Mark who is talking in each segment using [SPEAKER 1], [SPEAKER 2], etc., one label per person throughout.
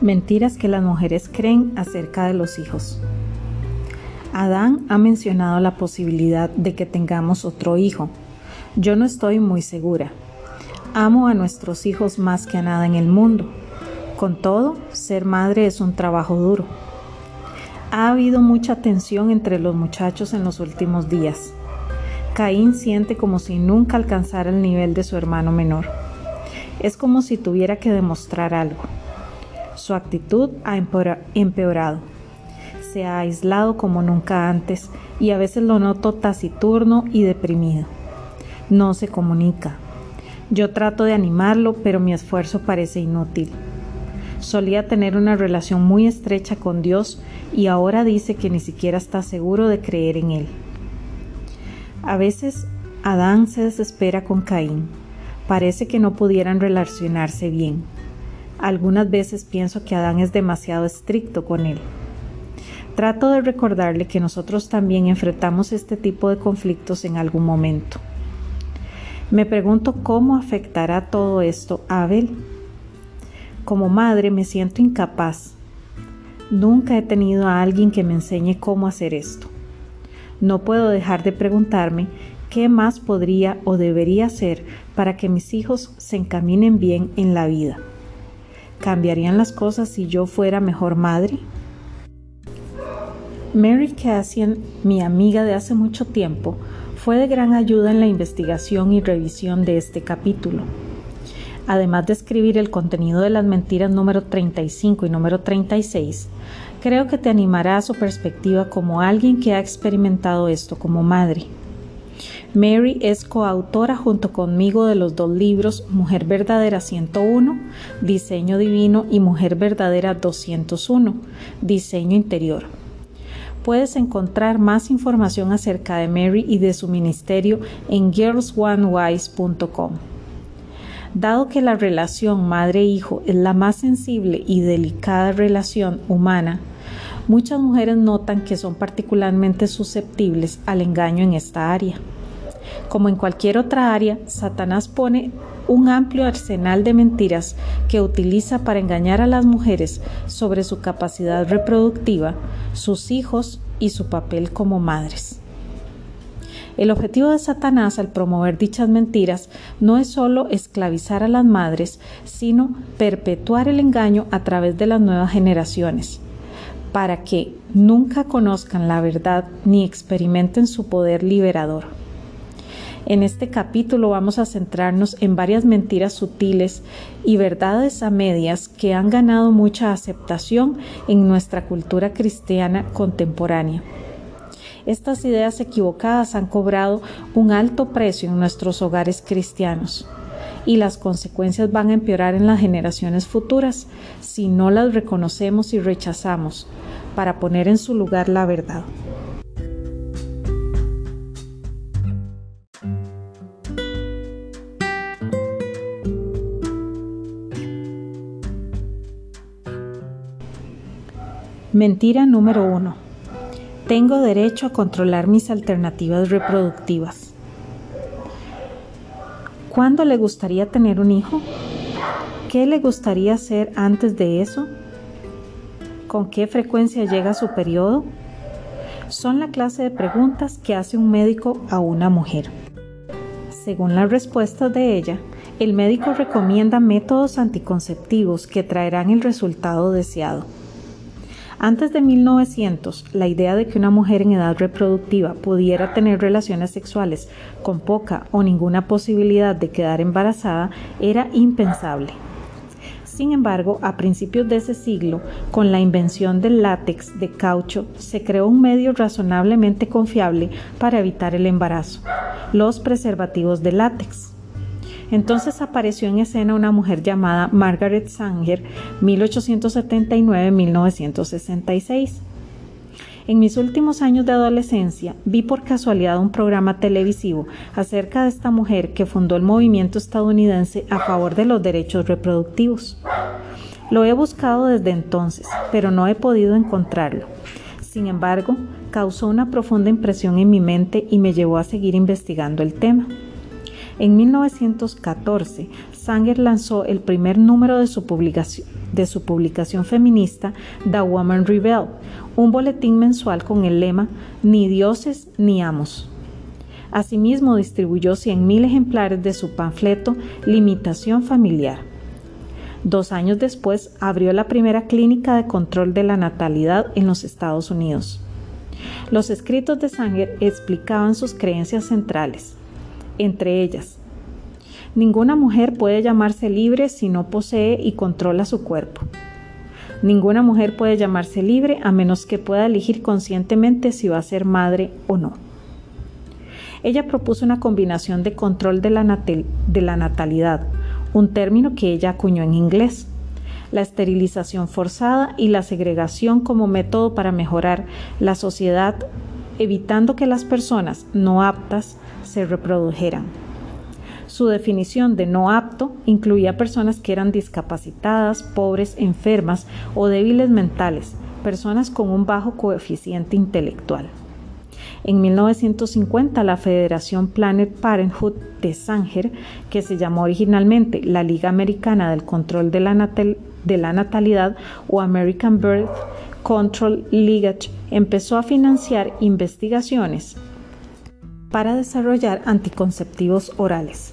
[SPEAKER 1] Mentiras que las mujeres creen acerca de los hijos. Adán ha mencionado la posibilidad de que tengamos otro hijo. Yo no estoy muy segura. Amo a nuestros hijos más que a nada en el mundo. Con todo, ser madre es un trabajo duro. Ha habido mucha tensión entre los muchachos en los últimos días. Caín siente como si nunca alcanzara el nivel de su hermano menor. Es como si tuviera que demostrar algo. Su actitud ha empeorado. Se ha aislado como nunca antes y a veces lo noto taciturno y deprimido. No se comunica. Yo trato de animarlo, pero mi esfuerzo parece inútil. Solía tener una relación muy estrecha con Dios y ahora dice que ni siquiera está seguro de creer en Él. A veces Adán se desespera con Caín. Parece que no pudieran relacionarse bien. Algunas veces pienso que Adán es demasiado estricto con él. Trato de recordarle que nosotros también enfrentamos este tipo de conflictos en algún momento. Me pregunto cómo afectará todo esto a Abel. Como madre me siento incapaz. Nunca he tenido a alguien que me enseñe cómo hacer esto. No puedo dejar de preguntarme qué más podría o debería hacer para que mis hijos se encaminen bien en la vida. ¿Cambiarían las cosas si yo fuera mejor madre? Mary Cassian, mi amiga de hace mucho tiempo, fue de gran ayuda en la investigación y revisión de este capítulo. Además de escribir el contenido de las mentiras número 35 y número 36, creo que te animará a su perspectiva como alguien que ha experimentado esto como madre. Mary es coautora junto conmigo de los dos libros Mujer Verdadera 101, Diseño Divino y Mujer Verdadera 201, Diseño Interior. Puedes encontrar más información acerca de Mary y de su ministerio en girlsonewise.com. Dado que la relación madre-hijo es la más sensible y delicada relación humana, muchas mujeres notan que son particularmente susceptibles al engaño en esta área. Como en cualquier otra área, Satanás pone un amplio arsenal de mentiras que utiliza para engañar a las mujeres sobre su capacidad reproductiva, sus hijos y su papel como madres. El objetivo de Satanás al promover dichas mentiras no es solo esclavizar a las madres, sino perpetuar el engaño a través de las nuevas generaciones, para que nunca conozcan la verdad ni experimenten su poder liberador. En este capítulo vamos a centrarnos en varias mentiras sutiles y verdades a medias que han ganado mucha aceptación en nuestra cultura cristiana contemporánea. Estas ideas equivocadas han cobrado un alto precio en nuestros hogares cristianos y las consecuencias van a empeorar en las generaciones futuras si no las reconocemos y rechazamos para poner en su lugar la verdad. Mentira número uno. Tengo derecho a controlar mis alternativas reproductivas. ¿Cuándo le gustaría tener un hijo? ¿Qué le gustaría hacer antes de eso? ¿Con qué frecuencia llega su periodo? Son la clase de preguntas que hace un médico a una mujer. Según las respuestas de ella, el médico recomienda métodos anticonceptivos que traerán el resultado deseado. Antes de 1900, la idea de que una mujer en edad reproductiva pudiera tener relaciones sexuales con poca o ninguna posibilidad de quedar embarazada era impensable. Sin embargo, a principios de ese siglo, con la invención del látex de caucho, se creó un medio razonablemente confiable para evitar el embarazo, los preservativos de látex. Entonces apareció en escena una mujer llamada Margaret Sanger, 1879-1966. En mis últimos años de adolescencia vi por casualidad un programa televisivo acerca de esta mujer que fundó el movimiento estadounidense a favor de los derechos reproductivos. Lo he buscado desde entonces, pero no he podido encontrarlo. Sin embargo, causó una profunda impresión en mi mente y me llevó a seguir investigando el tema. En 1914, Sanger lanzó el primer número de su publicación, feminista The Woman Rebel, un boletín mensual con el lema Ni dioses ni amos. Asimismo, distribuyó 100.000 ejemplares de su panfleto Limitación familiar. Dos años después, abrió la primera clínica de control de la natalidad en los Estados Unidos. Los escritos de Sanger explicaban sus creencias centrales, entre ellas, ninguna mujer puede llamarse libre si no posee y controla su cuerpo. Ninguna mujer puede llamarse libre a menos que pueda elegir conscientemente si va a ser madre o no. Ella propuso una combinación de control de la, natalidad, un término que ella acuñó en inglés, la esterilización forzada y la segregación como método para mejorar la sociedad, evitando que las personas no aptas se reprodujeran. Su definición de no apto incluía personas que eran discapacitadas, pobres, enfermas o débiles mentales, personas con un bajo coeficiente intelectual. En 1950, la Federación Planet Parenthood de Sanger, que se llamó originalmente la Liga Americana del Control de la, de la Natalidad o American Birth Control League, empezó a financiar investigaciones para desarrollar anticonceptivos orales.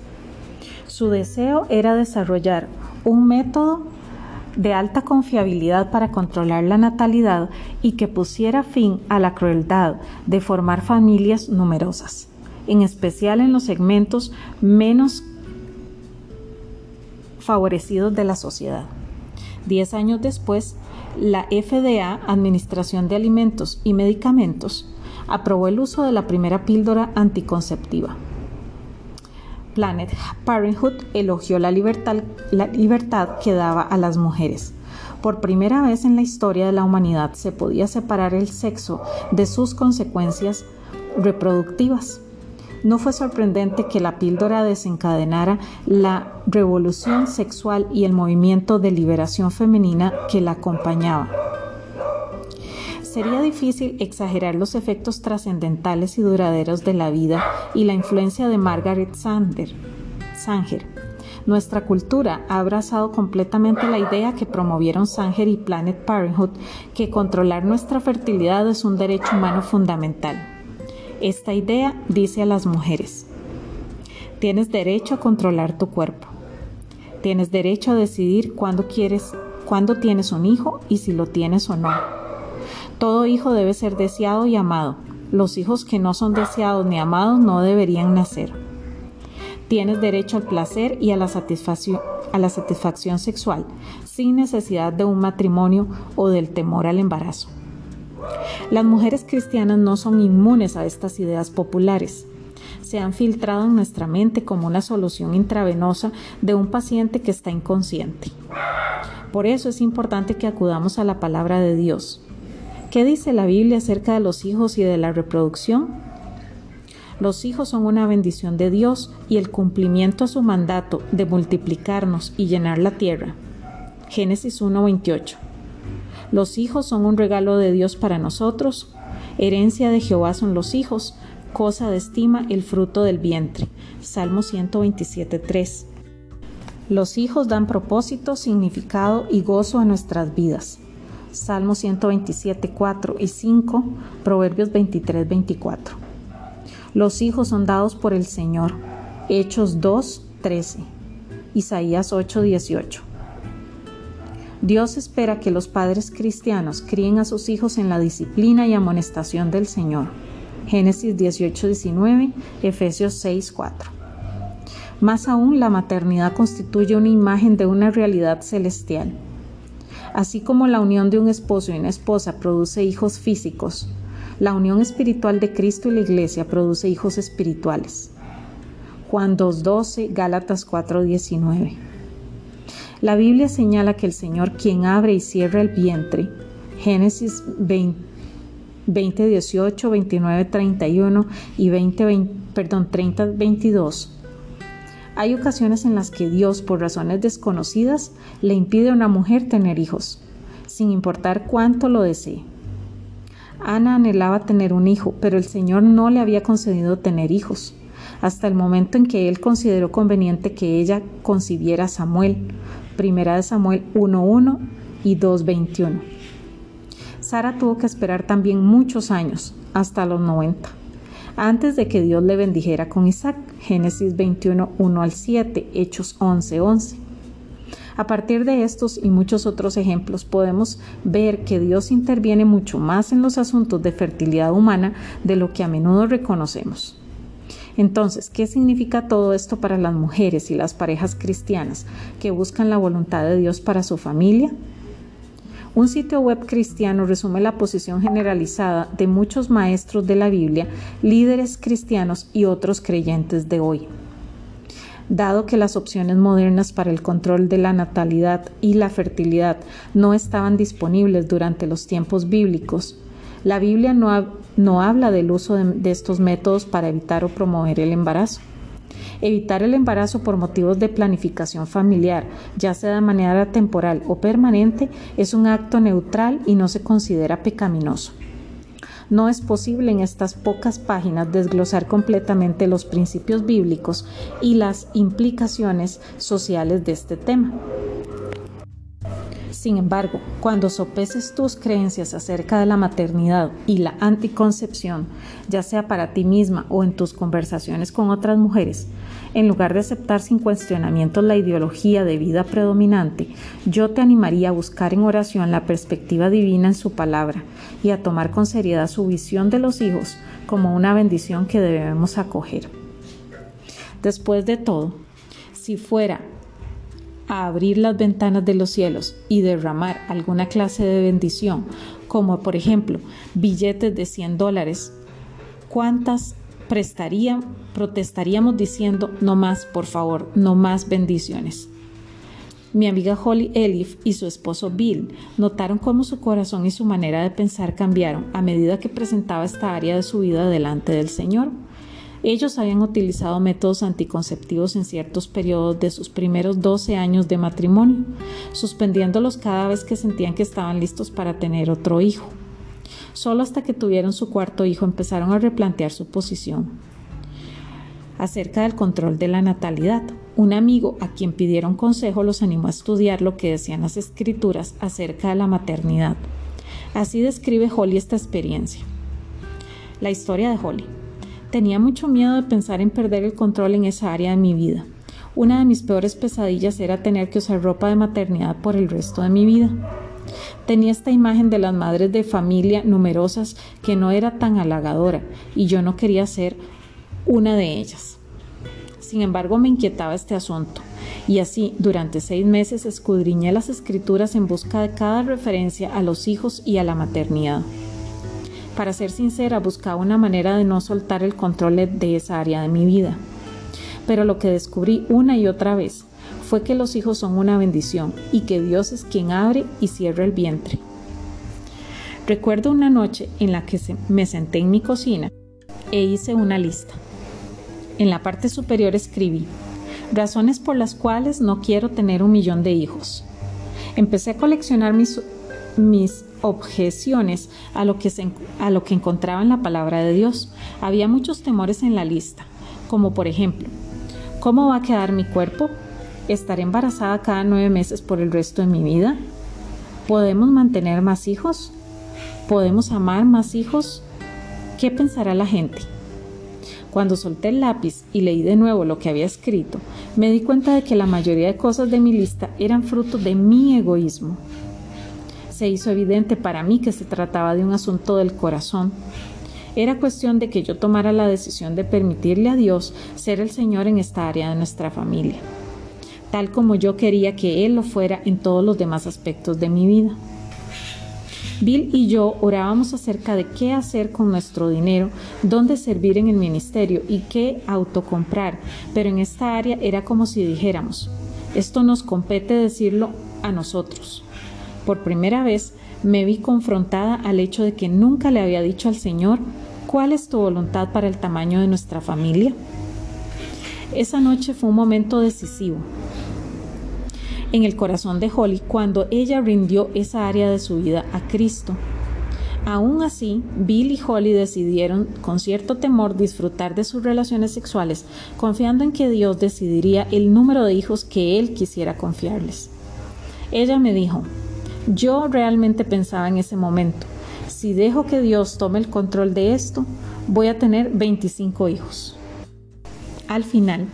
[SPEAKER 1] Su deseo era desarrollar un método de alta confiabilidad para controlar la natalidad y que pusiera fin a la crueldad de formar familias numerosas, en especial en los segmentos menos favorecidos de la sociedad. Diez años después, la FDA, Administración de Alimentos y Medicamentos, aprobó el uso de la primera píldora anticonceptiva. Planet Parenthood elogió la libertad, que daba a las mujeres. Por primera vez en la historia de la humanidad se podía separar el sexo de sus consecuencias reproductivas. No fue sorprendente que la píldora desencadenara la revolución sexual y el movimiento de liberación femenina que la acompañaba. Sería difícil exagerar los efectos trascendentales y duraderos de la vida y la influencia de Margaret Sanger. Nuestra cultura ha abrazado completamente la idea que promovieron Sanger y Planet Parenthood que controlar nuestra fertilidad es un derecho humano fundamental. Esta idea dice a las mujeres, tienes derecho a controlar tu cuerpo. Tienes derecho a decidir cuándo quieres, cuándo tienes un hijo y si lo tienes o no. Todo hijo debe ser deseado y amado. Los hijos que no son deseados ni amados no deberían nacer. Tienes derecho al placer y a la satisfacción, a la satisfacción sexual, sin necesidad de un matrimonio o del temor al embarazo. Las mujeres cristianas no son inmunes a estas ideas populares. Se han filtrado en nuestra mente como una solución intravenosa de un paciente que está inconsciente. Por eso es importante que acudamos a la palabra de Dios ¿Qué dice la Biblia acerca de los hijos y de la reproducción? Los hijos son una bendición de Dios y el cumplimiento a su mandato de multiplicarnos y llenar la tierra. Génesis 1:28. Los hijos son un regalo de Dios para nosotros. Herencia de Jehová son los hijos, cosa de estima el fruto del vientre. Salmo 127:3. Los hijos dan propósito, significado y gozo a nuestras vidas. Salmo 127, 4 y 5, Proverbios 23, 24. Los hijos son dados por el Señor. Hechos 2, 13. Isaías 8, 18. Dios espera que los padres cristianos críen a sus hijos en la disciplina y amonestación del Señor. Génesis 18, 19, Efesios 6, 4. Más aún, la maternidad constituye una imagen de una realidad celestial Así como la unión de un esposo y una esposa produce hijos físicos, la unión espiritual de Cristo y la Iglesia produce hijos espirituales. Juan 2.12, Gálatas 4.19. La Biblia señala que el Señor quien abre y cierra el vientre, Génesis 20, 18, 29, 31 y 20, perdón, 30, 22, hay ocasiones en las que Dios, por razones desconocidas, le impide a una mujer tener hijos, sin importar cuánto lo desee. Ana anhelaba tener un hijo, pero el Señor no le había concedido tener hijos, hasta el momento en que él consideró conveniente que ella concibiera a Samuel, Primera de Samuel 1.1 y 2.21. Sara tuvo que esperar también muchos años, hasta los 90, antes de que Dios le bendijera con Isaac. Génesis 21, 1 al 7, Hechos 11, 11. A partir de estos y muchos otros ejemplos podemos ver que Dios interviene mucho más en los asuntos de fertilidad humana de lo que a menudo reconocemos. Entonces, ¿qué significa todo esto para las mujeres y las parejas cristianas que buscan la voluntad de Dios para su familia? Un sitio web cristiano resume la posición generalizada de muchos maestros de la Biblia, líderes cristianos y otros creyentes de hoy. Dado que las opciones modernas para el control de la natalidad y la fertilidad no estaban disponibles durante los tiempos bíblicos, la Biblia no, habla del uso de estos métodos para evitar o promover el embarazo. Evitar el embarazo por motivos de planificación familiar, ya sea de manera temporal o permanente, es un acto neutral y no se considera pecaminoso. No es posible en estas pocas páginas desglosar completamente los principios bíblicos y las implicaciones sociales de este tema. Sin embargo, cuando sopeses tus creencias acerca de la maternidad y la anticoncepción, ya sea para ti misma o en tus conversaciones con otras mujeres, en lugar de aceptar sin cuestionamientos la ideología de vida predominante, yo te animaría a buscar en oración la perspectiva divina en su palabra y a tomar con seriedad su visión de los hijos como una bendición que debemos acoger. Después de todo, si fuera a abrir las ventanas de los cielos y derramar alguna clase de bendición, como por ejemplo billetes de 100 dólares, ¿cuántas prestarían, protestaríamos diciendo, no más, por favor, no más bendiciones. Mi amiga Holly Elif y su esposo Bill notaron cómo su corazón y su manera de pensar cambiaron a medida que presentaba esta área de su vida delante del Señor. Ellos habían utilizado métodos anticonceptivos en ciertos periodos de sus primeros 12 años de matrimonio, suspendiéndolos cada vez que sentían que estaban listos para tener otro hijo. Solo hasta que tuvieron su cuarto hijo empezaron a replantear su posición acerca del control de la natalidad. Un amigo a quien pidieron consejo los animó a estudiar lo que decían las escrituras acerca de la maternidad. Así describe Holly esta experiencia. La historia de Holly. Tenía mucho miedo de pensar en perder el control en esa área de mi vida. Una de mis peores pesadillas era tener que usar ropa de maternidad por el resto de mi vida. Tenía esta imagen de las madres de familia numerosas que no era tan halagadora y yo no quería ser una de ellas. Sin embargo, me inquietaba este asunto y así durante seis meses escudriñé las escrituras en busca de cada referencia a los hijos y a la maternidad. Para ser sincera, buscaba una manera de no soltar el control de esa área de mi vida. Pero lo que descubrí una y otra vez fue que los hijos son una bendición y que Dios es quien abre y cierra el vientre. Recuerdo una noche en la que me senté en mi cocina e hice una lista. En la parte superior escribí, razones por las cuales no quiero tener un millón de hijos. Empecé a coleccionar mis, mis objeciones a lo, que a lo que encontraba en la palabra de Dios. Había muchos temores en la lista, como por ejemplo, ¿cómo va a quedar mi cuerpo? ¿Estaré embarazada cada nueve meses por el resto de mi vida? ¿Podemos mantener más hijos? ¿Podemos amar más hijos? ¿Qué pensará la gente? Cuando solté el lápiz y leí de nuevo lo que había escrito, me di cuenta de que la mayoría de cosas de mi lista eran fruto de mi egoísmo. Se hizo evidente para mí que se trataba de un asunto del corazón. Era cuestión de que yo tomara la decisión de permitirle a Dios ser el Señor en esta área de nuestra familia tal como yo quería que Él lo fuera en todos los demás aspectos de mi vida. Bill y yo orábamos acerca de qué hacer con nuestro dinero, dónde servir en el ministerio y qué autocomprar, pero en esta área era como si dijéramos, esto nos compete decirlo a nosotros. Por primera vez me vi confrontada al hecho de que nunca le había dicho al Señor cuál es tu voluntad para el tamaño de nuestra familia. Esa noche fue un momento decisivo en el corazón de Holly cuando ella rindió esa área de su vida a Cristo. Aún así, Bill y Holly decidieron, con cierto temor, disfrutar de sus relaciones sexuales, confiando en que Dios decidiría el número de hijos que Él quisiera confiarles. Ella me dijo, yo realmente pensaba en ese momento, si dejo que Dios tome el control de esto, voy a tener 25 hijos. Al final,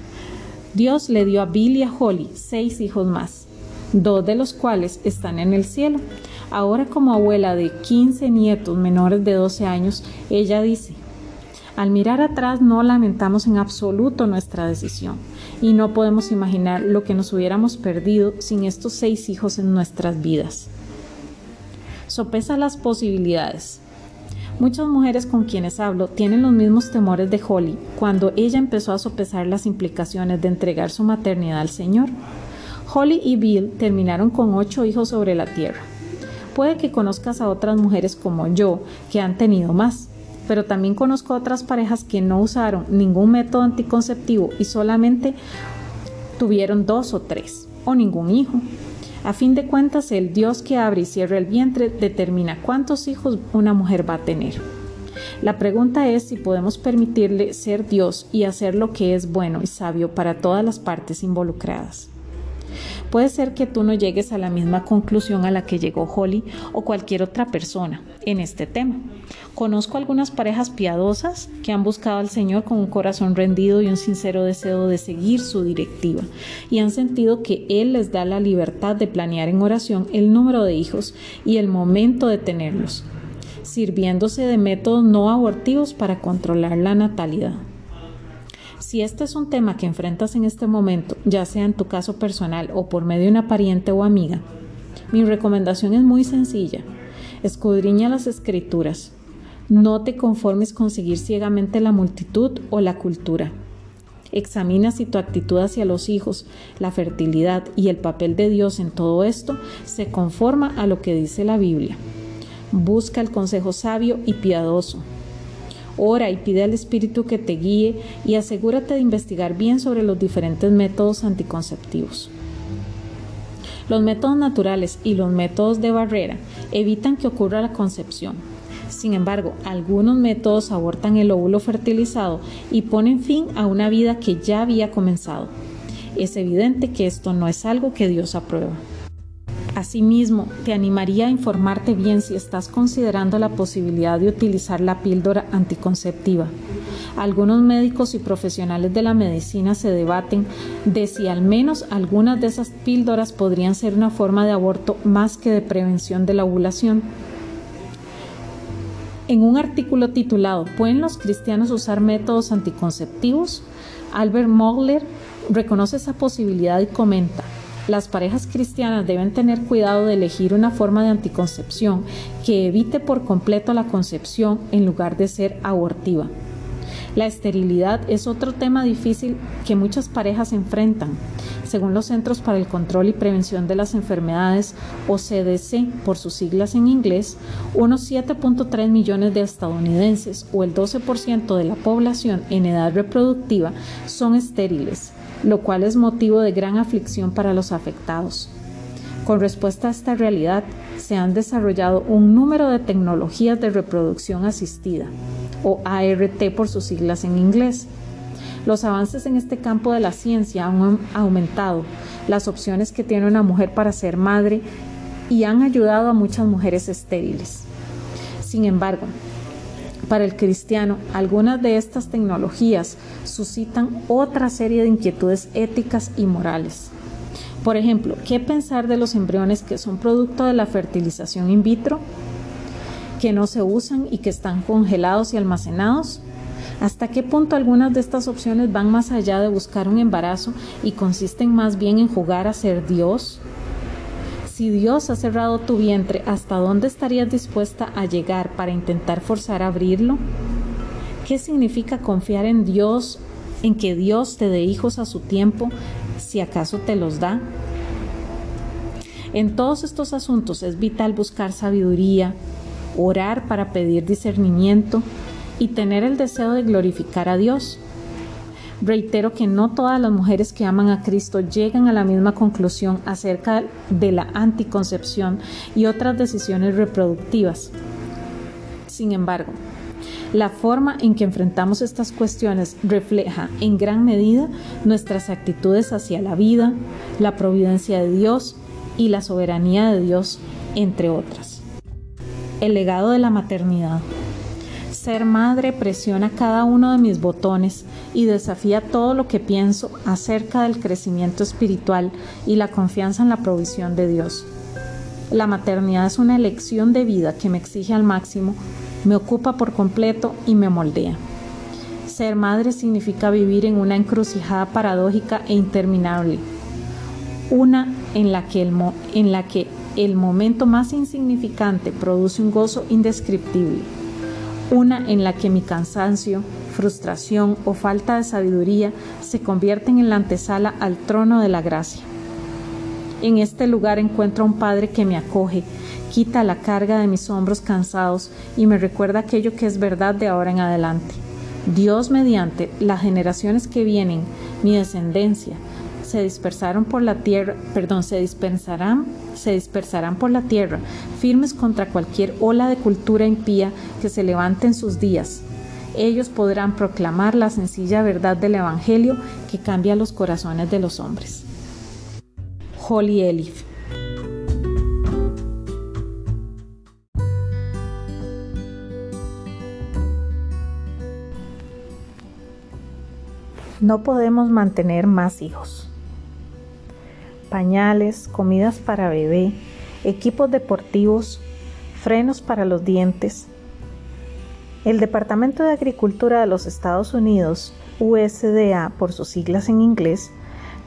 [SPEAKER 1] Dios le dio a Bill y a Holly seis hijos más, dos de los cuales están en el cielo. Ahora como abuela de 15 nietos menores de 12 años, ella dice, al mirar atrás no lamentamos en absoluto nuestra decisión y no podemos imaginar lo que nos hubiéramos perdido sin estos seis hijos en nuestras vidas. Sopesa las posibilidades. Muchas mujeres con quienes hablo tienen los mismos temores de Holly cuando ella empezó a sopesar las implicaciones de entregar su maternidad al Señor. Holly y Bill terminaron con ocho hijos sobre la tierra. Puede que conozcas a otras mujeres como yo que han tenido más, pero también conozco otras parejas que no usaron ningún método anticonceptivo y solamente tuvieron dos o tres o ningún hijo. A fin de cuentas, el Dios que abre y cierra el vientre determina cuántos hijos una mujer va a tener. La pregunta es si podemos permitirle ser Dios y hacer lo que es bueno y sabio para todas las partes involucradas. Puede ser que tú no llegues a la misma conclusión a la que llegó Holly o cualquier otra persona en este tema. Conozco algunas parejas piadosas que han buscado al Señor con un corazón rendido y un sincero deseo de seguir su directiva y han sentido que Él les da la libertad de planear en oración el número de hijos y el momento de tenerlos, sirviéndose de métodos no abortivos para controlar la natalidad. Si este es un tema que enfrentas en este momento, ya sea en tu caso personal o por medio de una pariente o amiga, mi recomendación es muy sencilla. Escudriña las escrituras. No te conformes con seguir ciegamente la multitud o la cultura. Examina si tu actitud hacia los hijos, la fertilidad y el papel de Dios en todo esto se conforma a lo que dice la Biblia. Busca el consejo sabio y piadoso, Ora y pide al Espíritu que te guíe y asegúrate de investigar bien sobre los diferentes métodos anticonceptivos. Los métodos naturales y los métodos de barrera evitan que ocurra la concepción. Sin embargo, algunos métodos abortan el óvulo fertilizado y ponen fin a una vida que ya había comenzado. Es evidente que esto no es algo que Dios aprueba. Asimismo, te animaría a informarte bien si estás considerando la posibilidad de utilizar la píldora anticonceptiva. Algunos médicos y profesionales de la medicina se debaten de si al menos algunas de esas píldoras podrían ser una forma de aborto más que de prevención de la ovulación. En un artículo titulado ¿Pueden los cristianos usar métodos anticonceptivos? Albert Mogler reconoce esa posibilidad y comenta las parejas cristianas deben tener cuidado de elegir una forma de anticoncepción que evite por completo la concepción en lugar de ser abortiva. La esterilidad es otro tema difícil que muchas parejas enfrentan. Según los Centros para el Control y Prevención de las Enfermedades, o CDC por sus siglas en inglés, unos 7.3 millones de estadounidenses, o el 12% de la población en edad reproductiva, son estériles lo cual es motivo de gran aflicción para los afectados. Con respuesta a esta realidad, se han desarrollado un número de tecnologías de reproducción asistida, o ART por sus siglas en inglés. Los avances en este campo de la ciencia han aumentado las opciones que tiene una mujer para ser madre y han ayudado a muchas mujeres estériles. Sin embargo, para el cristiano, algunas de estas tecnologías suscitan otra serie de inquietudes éticas y morales. Por ejemplo, ¿qué pensar de los embriones que son producto de la fertilización in vitro, que no se usan y que están congelados y almacenados? ¿Hasta qué punto algunas de estas opciones van más allá de buscar un embarazo y consisten más bien en jugar a ser Dios? Si Dios ha cerrado tu vientre, ¿hasta dónde estarías dispuesta a llegar para intentar forzar a abrirlo? ¿Qué significa confiar en Dios, en que Dios te dé hijos a su tiempo, si acaso te los da? En todos estos asuntos es vital buscar sabiduría, orar para pedir discernimiento y tener el deseo de glorificar a Dios. Reitero que no todas las mujeres que aman a Cristo llegan a la misma conclusión acerca de la anticoncepción y otras decisiones reproductivas. Sin embargo, la forma en que enfrentamos estas cuestiones refleja en gran medida nuestras actitudes hacia la vida, la providencia de Dios y la soberanía de Dios, entre otras. El legado de la maternidad. Ser madre presiona cada uno de mis botones y desafía todo lo que pienso acerca del crecimiento espiritual y la confianza en la provisión de Dios. La maternidad es una elección de vida que me exige al máximo, me ocupa por completo y me moldea. Ser madre significa vivir en una encrucijada paradójica e interminable, una en la que el, en la que el momento más insignificante produce un gozo indescriptible, una en la que mi cansancio, frustración o falta de sabiduría se convierten en la antesala al trono de la gracia. En este lugar encuentro a un Padre que me acoge, quita la carga de mis hombros cansados y me recuerda aquello que es verdad de ahora en adelante. Dios mediante las generaciones que vienen, mi descendencia, se dispersaron por la tierra, perdón, se dispersarán, se dispersarán por la tierra, firmes contra cualquier ola de cultura impía que se levante en sus días. Ellos podrán proclamar la sencilla verdad del Evangelio que cambia los corazones de los hombres. Holly Elif No podemos mantener más hijos. Pañales, comidas para bebé, equipos deportivos, frenos para los dientes. El Departamento de Agricultura de los Estados Unidos, USDA por sus siglas en inglés,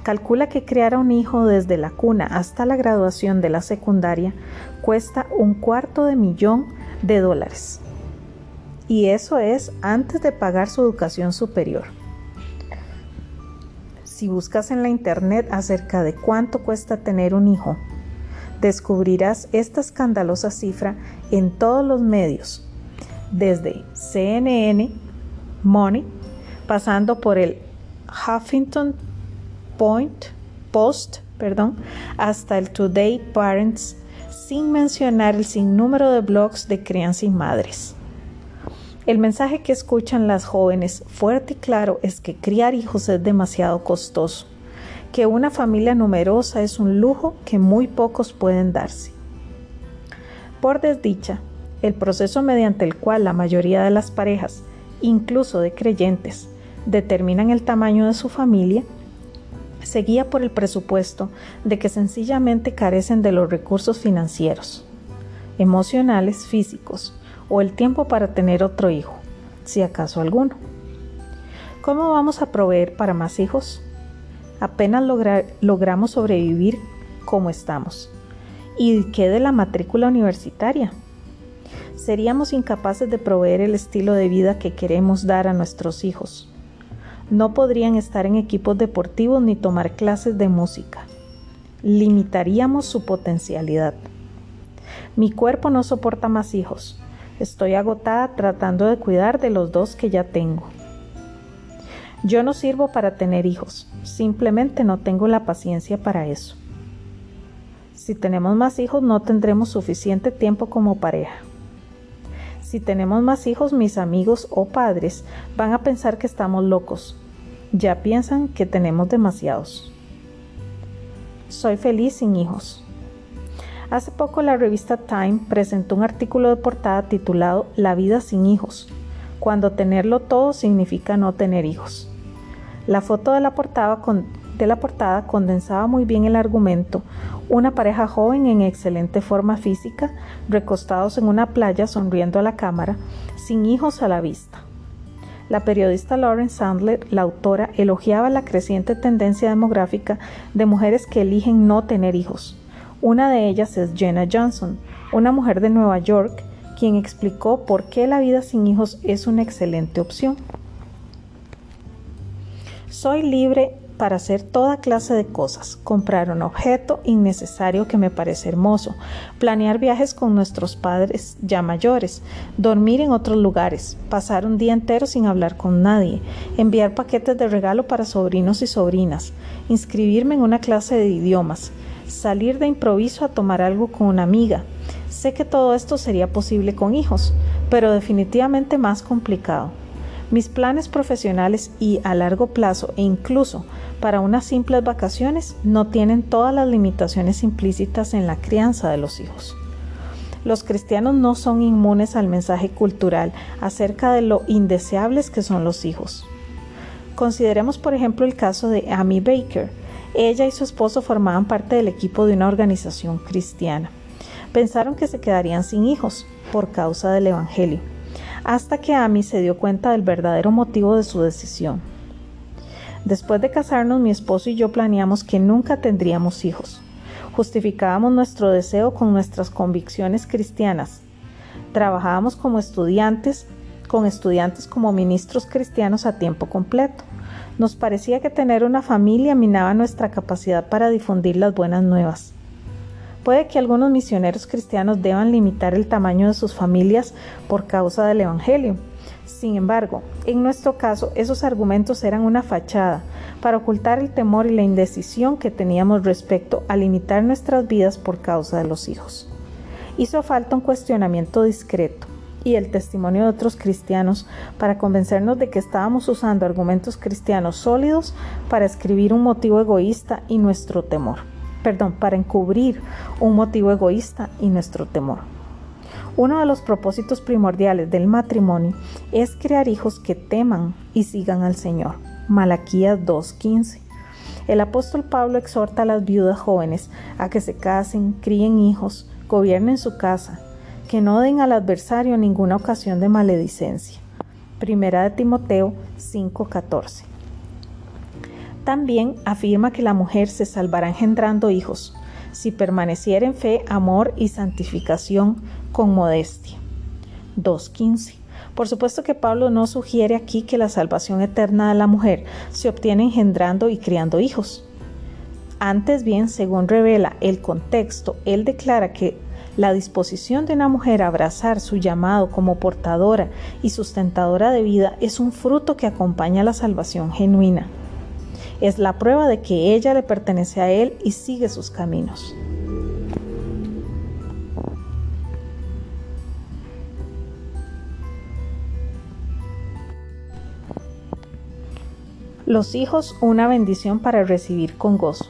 [SPEAKER 1] calcula que criar a un hijo desde la cuna hasta la graduación de la secundaria cuesta un cuarto de millón de dólares. Y eso es antes de pagar su educación superior. Si buscas en la internet acerca de cuánto cuesta tener un hijo, descubrirás esta escandalosa cifra en todos los medios, desde CNN, Money, pasando por el Huffington Point, Post, perdón, hasta el Today Parents, sin mencionar el sinnúmero de blogs de crianza y madres. El mensaje que escuchan las jóvenes fuerte y claro es que criar hijos es demasiado costoso, que una familia numerosa es un lujo que muy pocos pueden darse. Por desdicha, el proceso mediante el cual la mayoría de las parejas, incluso de creyentes, determinan el tamaño de su familia, se guía por el presupuesto de que sencillamente carecen de los recursos financieros, emocionales, físicos, o el tiempo para tener otro hijo, si acaso alguno. ¿Cómo vamos a proveer para más hijos? Apenas logramos sobrevivir como estamos. ¿Y qué de la matrícula universitaria? Seríamos incapaces de proveer el estilo de vida que queremos dar a nuestros hijos. No podrían estar en equipos deportivos ni tomar clases de música. Limitaríamos su potencialidad. Mi cuerpo no soporta más hijos. Estoy agotada tratando de cuidar de los dos que ya tengo. Yo no sirvo para tener hijos, simplemente no tengo la paciencia para eso. Si tenemos más hijos no tendremos suficiente tiempo como pareja. Si tenemos más hijos, mis amigos o padres van a pensar que estamos locos. Ya piensan que tenemos demasiados. Soy feliz sin hijos. Hace poco la revista Time presentó un artículo de portada titulado La vida sin hijos, cuando tenerlo todo significa no tener hijos. La foto de la portada, condensaba muy bien el argumento, una pareja joven en excelente forma física, recostados en una playa sonriendo a la cámara, sin hijos a la vista. La periodista Lauren Sandler, la autora, elogiaba la creciente tendencia demográfica de mujeres que eligen no tener hijos una de ellas es Jenna Johnson, una mujer de Nueva York, quien explicó por qué la vida sin hijos es una excelente opción. Soy libre para hacer toda clase de cosas, comprar un objeto innecesario que me parece hermoso, planear viajes con nuestros padres ya mayores, dormir en otros lugares, pasar un día entero sin hablar con nadie, enviar paquetes de regalo para sobrinos y sobrinas, inscribirme en una clase de idiomas, salir de improviso a tomar algo con una amiga. Sé que todo esto sería posible con hijos, pero definitivamente más complicado. Mis planes profesionales y a largo plazo e incluso para unas simples vacaciones no tienen todas las limitaciones implícitas en la crianza de los hijos. Los cristianos no son inmunes al mensaje cultural acerca de lo indeseables que son los hijos. Consideremos por ejemplo el caso de Amy Baker. Ella y su esposo formaban parte del equipo de una organización cristiana. Pensaron que se quedarían sin hijos por causa del Evangelio, hasta que Amy se dio cuenta del verdadero motivo de su decisión. Después de casarnos, mi esposo y yo planeamos que nunca tendríamos hijos. Justificábamos nuestro deseo con nuestras convicciones cristianas. Trabajábamos como estudiantes, con estudiantes como ministros cristianos a tiempo completo. Nos parecía que tener una familia minaba nuestra capacidad para difundir las buenas nuevas. Puede que algunos misioneros cristianos deban limitar el tamaño de sus familias por causa del Evangelio. Sin embargo, en nuestro caso, esos argumentos eran una fachada para ocultar el temor y la indecisión que teníamos respecto a limitar nuestras vidas por causa de los hijos. Hizo falta un cuestionamiento discreto y el testimonio de otros cristianos para convencernos de que estábamos usando argumentos cristianos sólidos para escribir un motivo egoísta y nuestro temor. Perdón, para encubrir un motivo egoísta y nuestro temor. Uno de los propósitos primordiales del matrimonio es crear hijos que teman y sigan al Señor. Malaquías 2.15. El apóstol Pablo exhorta a las viudas jóvenes a que se casen, críen hijos, gobiernen su casa, que no den al adversario ninguna ocasión de maledicencia. Primera de Timoteo 5:14. También afirma que la mujer se salvará engendrando hijos, si permaneciera en fe, amor y santificación con modestia. 2.15. Por supuesto que Pablo no sugiere aquí que la salvación eterna de la mujer se obtiene engendrando y criando hijos. Antes bien, según revela el contexto, él declara que la disposición de una mujer a abrazar su llamado como portadora y sustentadora de vida es un fruto que acompaña la salvación genuina es la prueba de que ella le pertenece a él y sigue sus caminos. Los hijos, una bendición para recibir con gozo.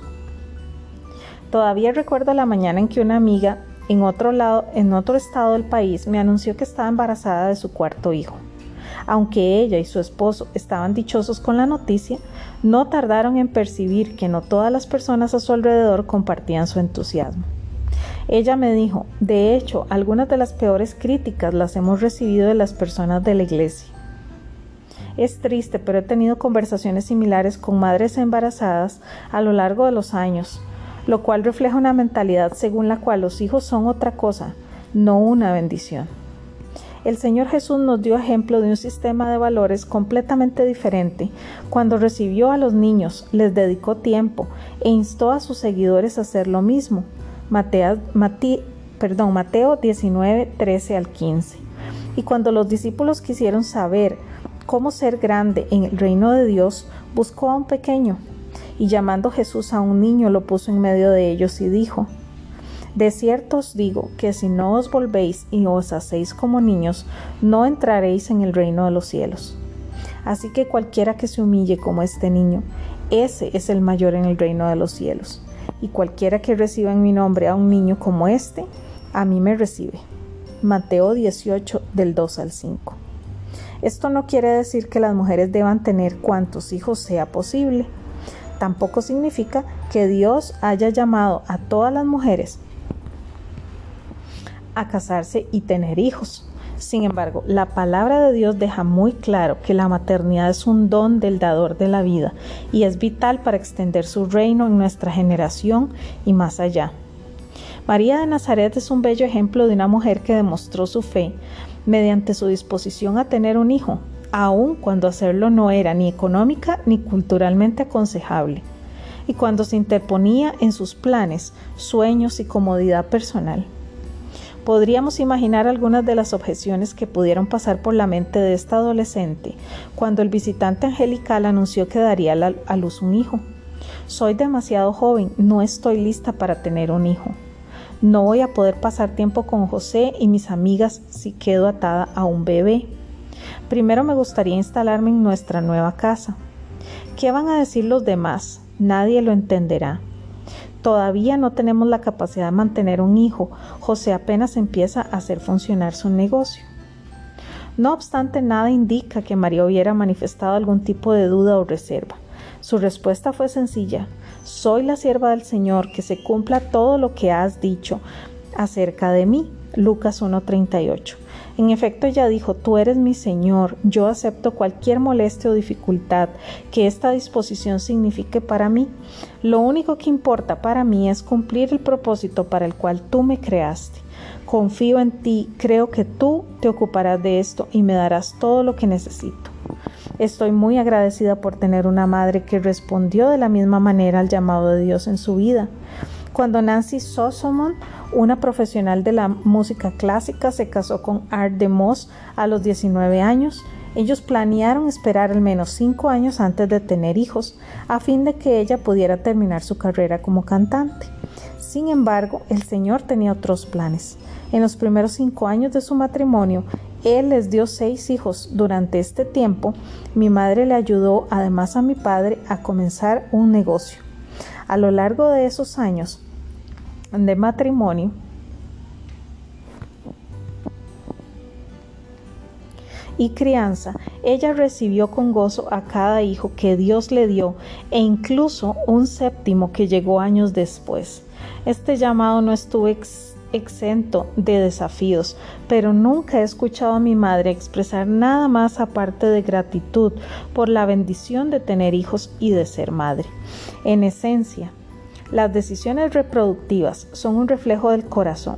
[SPEAKER 1] Todavía recuerdo la mañana en que una amiga en otro lado, en otro estado del país, me anunció que estaba embarazada de su cuarto hijo. Aunque ella y su esposo estaban dichosos con la noticia, no tardaron en percibir que no todas las personas a su alrededor compartían su entusiasmo. Ella me dijo, de hecho, algunas de las peores críticas las hemos recibido de las personas de la iglesia. Es triste, pero he tenido conversaciones similares con madres embarazadas a lo largo de los años, lo cual refleja una mentalidad según la cual los hijos son otra cosa, no una bendición. El Señor Jesús nos dio ejemplo de un sistema de valores completamente diferente cuando recibió a los niños, les dedicó tiempo e instó a sus seguidores a hacer lo mismo. Mateo, perdón, Mateo 19, 13 al 15. Y cuando los discípulos quisieron saber cómo ser grande en el reino de Dios, buscó a un pequeño y llamando Jesús a un niño lo puso en medio de ellos y dijo, de cierto os digo que si no os volvéis y os hacéis como niños, no entraréis en el reino de los cielos. Así que cualquiera que se humille como este niño, ese es el mayor en el reino de los cielos. Y cualquiera que reciba en mi nombre a un niño como este, a mí me recibe. Mateo 18 del 2 al 5. Esto no quiere decir que las mujeres deban tener cuantos hijos sea posible. Tampoco significa que Dios haya llamado a todas las mujeres a casarse y tener hijos. Sin embargo, la palabra de Dios deja muy claro que la maternidad es un don del dador de la vida y es vital para extender su reino en nuestra generación y más allá. María de Nazaret es un bello ejemplo de una mujer que demostró su fe mediante su disposición a tener un hijo, aun cuando hacerlo no era ni económica ni culturalmente aconsejable, y cuando se interponía en sus planes, sueños y comodidad personal. Podríamos imaginar algunas de las objeciones que pudieron pasar por la mente de esta adolescente cuando el visitante angelical anunció que daría a luz un hijo. Soy demasiado joven, no estoy lista para tener un hijo. No voy a poder pasar tiempo con José y mis amigas si quedo atada a un bebé. Primero me gustaría instalarme en nuestra nueva casa. ¿Qué van a decir los demás? Nadie lo entenderá. Todavía no tenemos la capacidad de mantener un hijo. José apenas empieza a hacer funcionar su negocio. No obstante, nada indica que María hubiera manifestado algún tipo de duda o reserva. Su respuesta fue sencilla. Soy la sierva del Señor, que se cumpla todo lo que has dicho acerca de mí. Lucas 1.38. En efecto, ella dijo, Tú eres mi Señor, yo acepto cualquier molestia o dificultad que esta disposición signifique para mí. Lo único que importa para mí es cumplir el propósito para el cual tú me creaste. Confío en ti, creo que tú te ocuparás de esto y me darás todo lo que necesito. Estoy muy agradecida por tener una madre que respondió de la misma manera al llamado de Dios en su vida. Cuando Nancy Sosomon, una profesional de la música clásica, se casó con Art de Moss a los 19 años, ellos planearon esperar al menos cinco años antes de tener hijos, a fin de que ella pudiera terminar su carrera como cantante. Sin embargo, el Señor tenía otros planes. En los primeros cinco años de su matrimonio, Él les dio seis hijos. Durante este tiempo, mi madre le ayudó además a mi padre a comenzar un negocio. A lo largo de esos años, de matrimonio, y crianza, ella recibió con gozo a cada hijo que Dios le dio e incluso un séptimo que llegó años después. Este llamado no estuvo exento de desafíos, pero nunca he escuchado a mi madre expresar nada más aparte de gratitud por la bendición de tener hijos y de ser madre. En esencia, las decisiones reproductivas son un reflejo del corazón.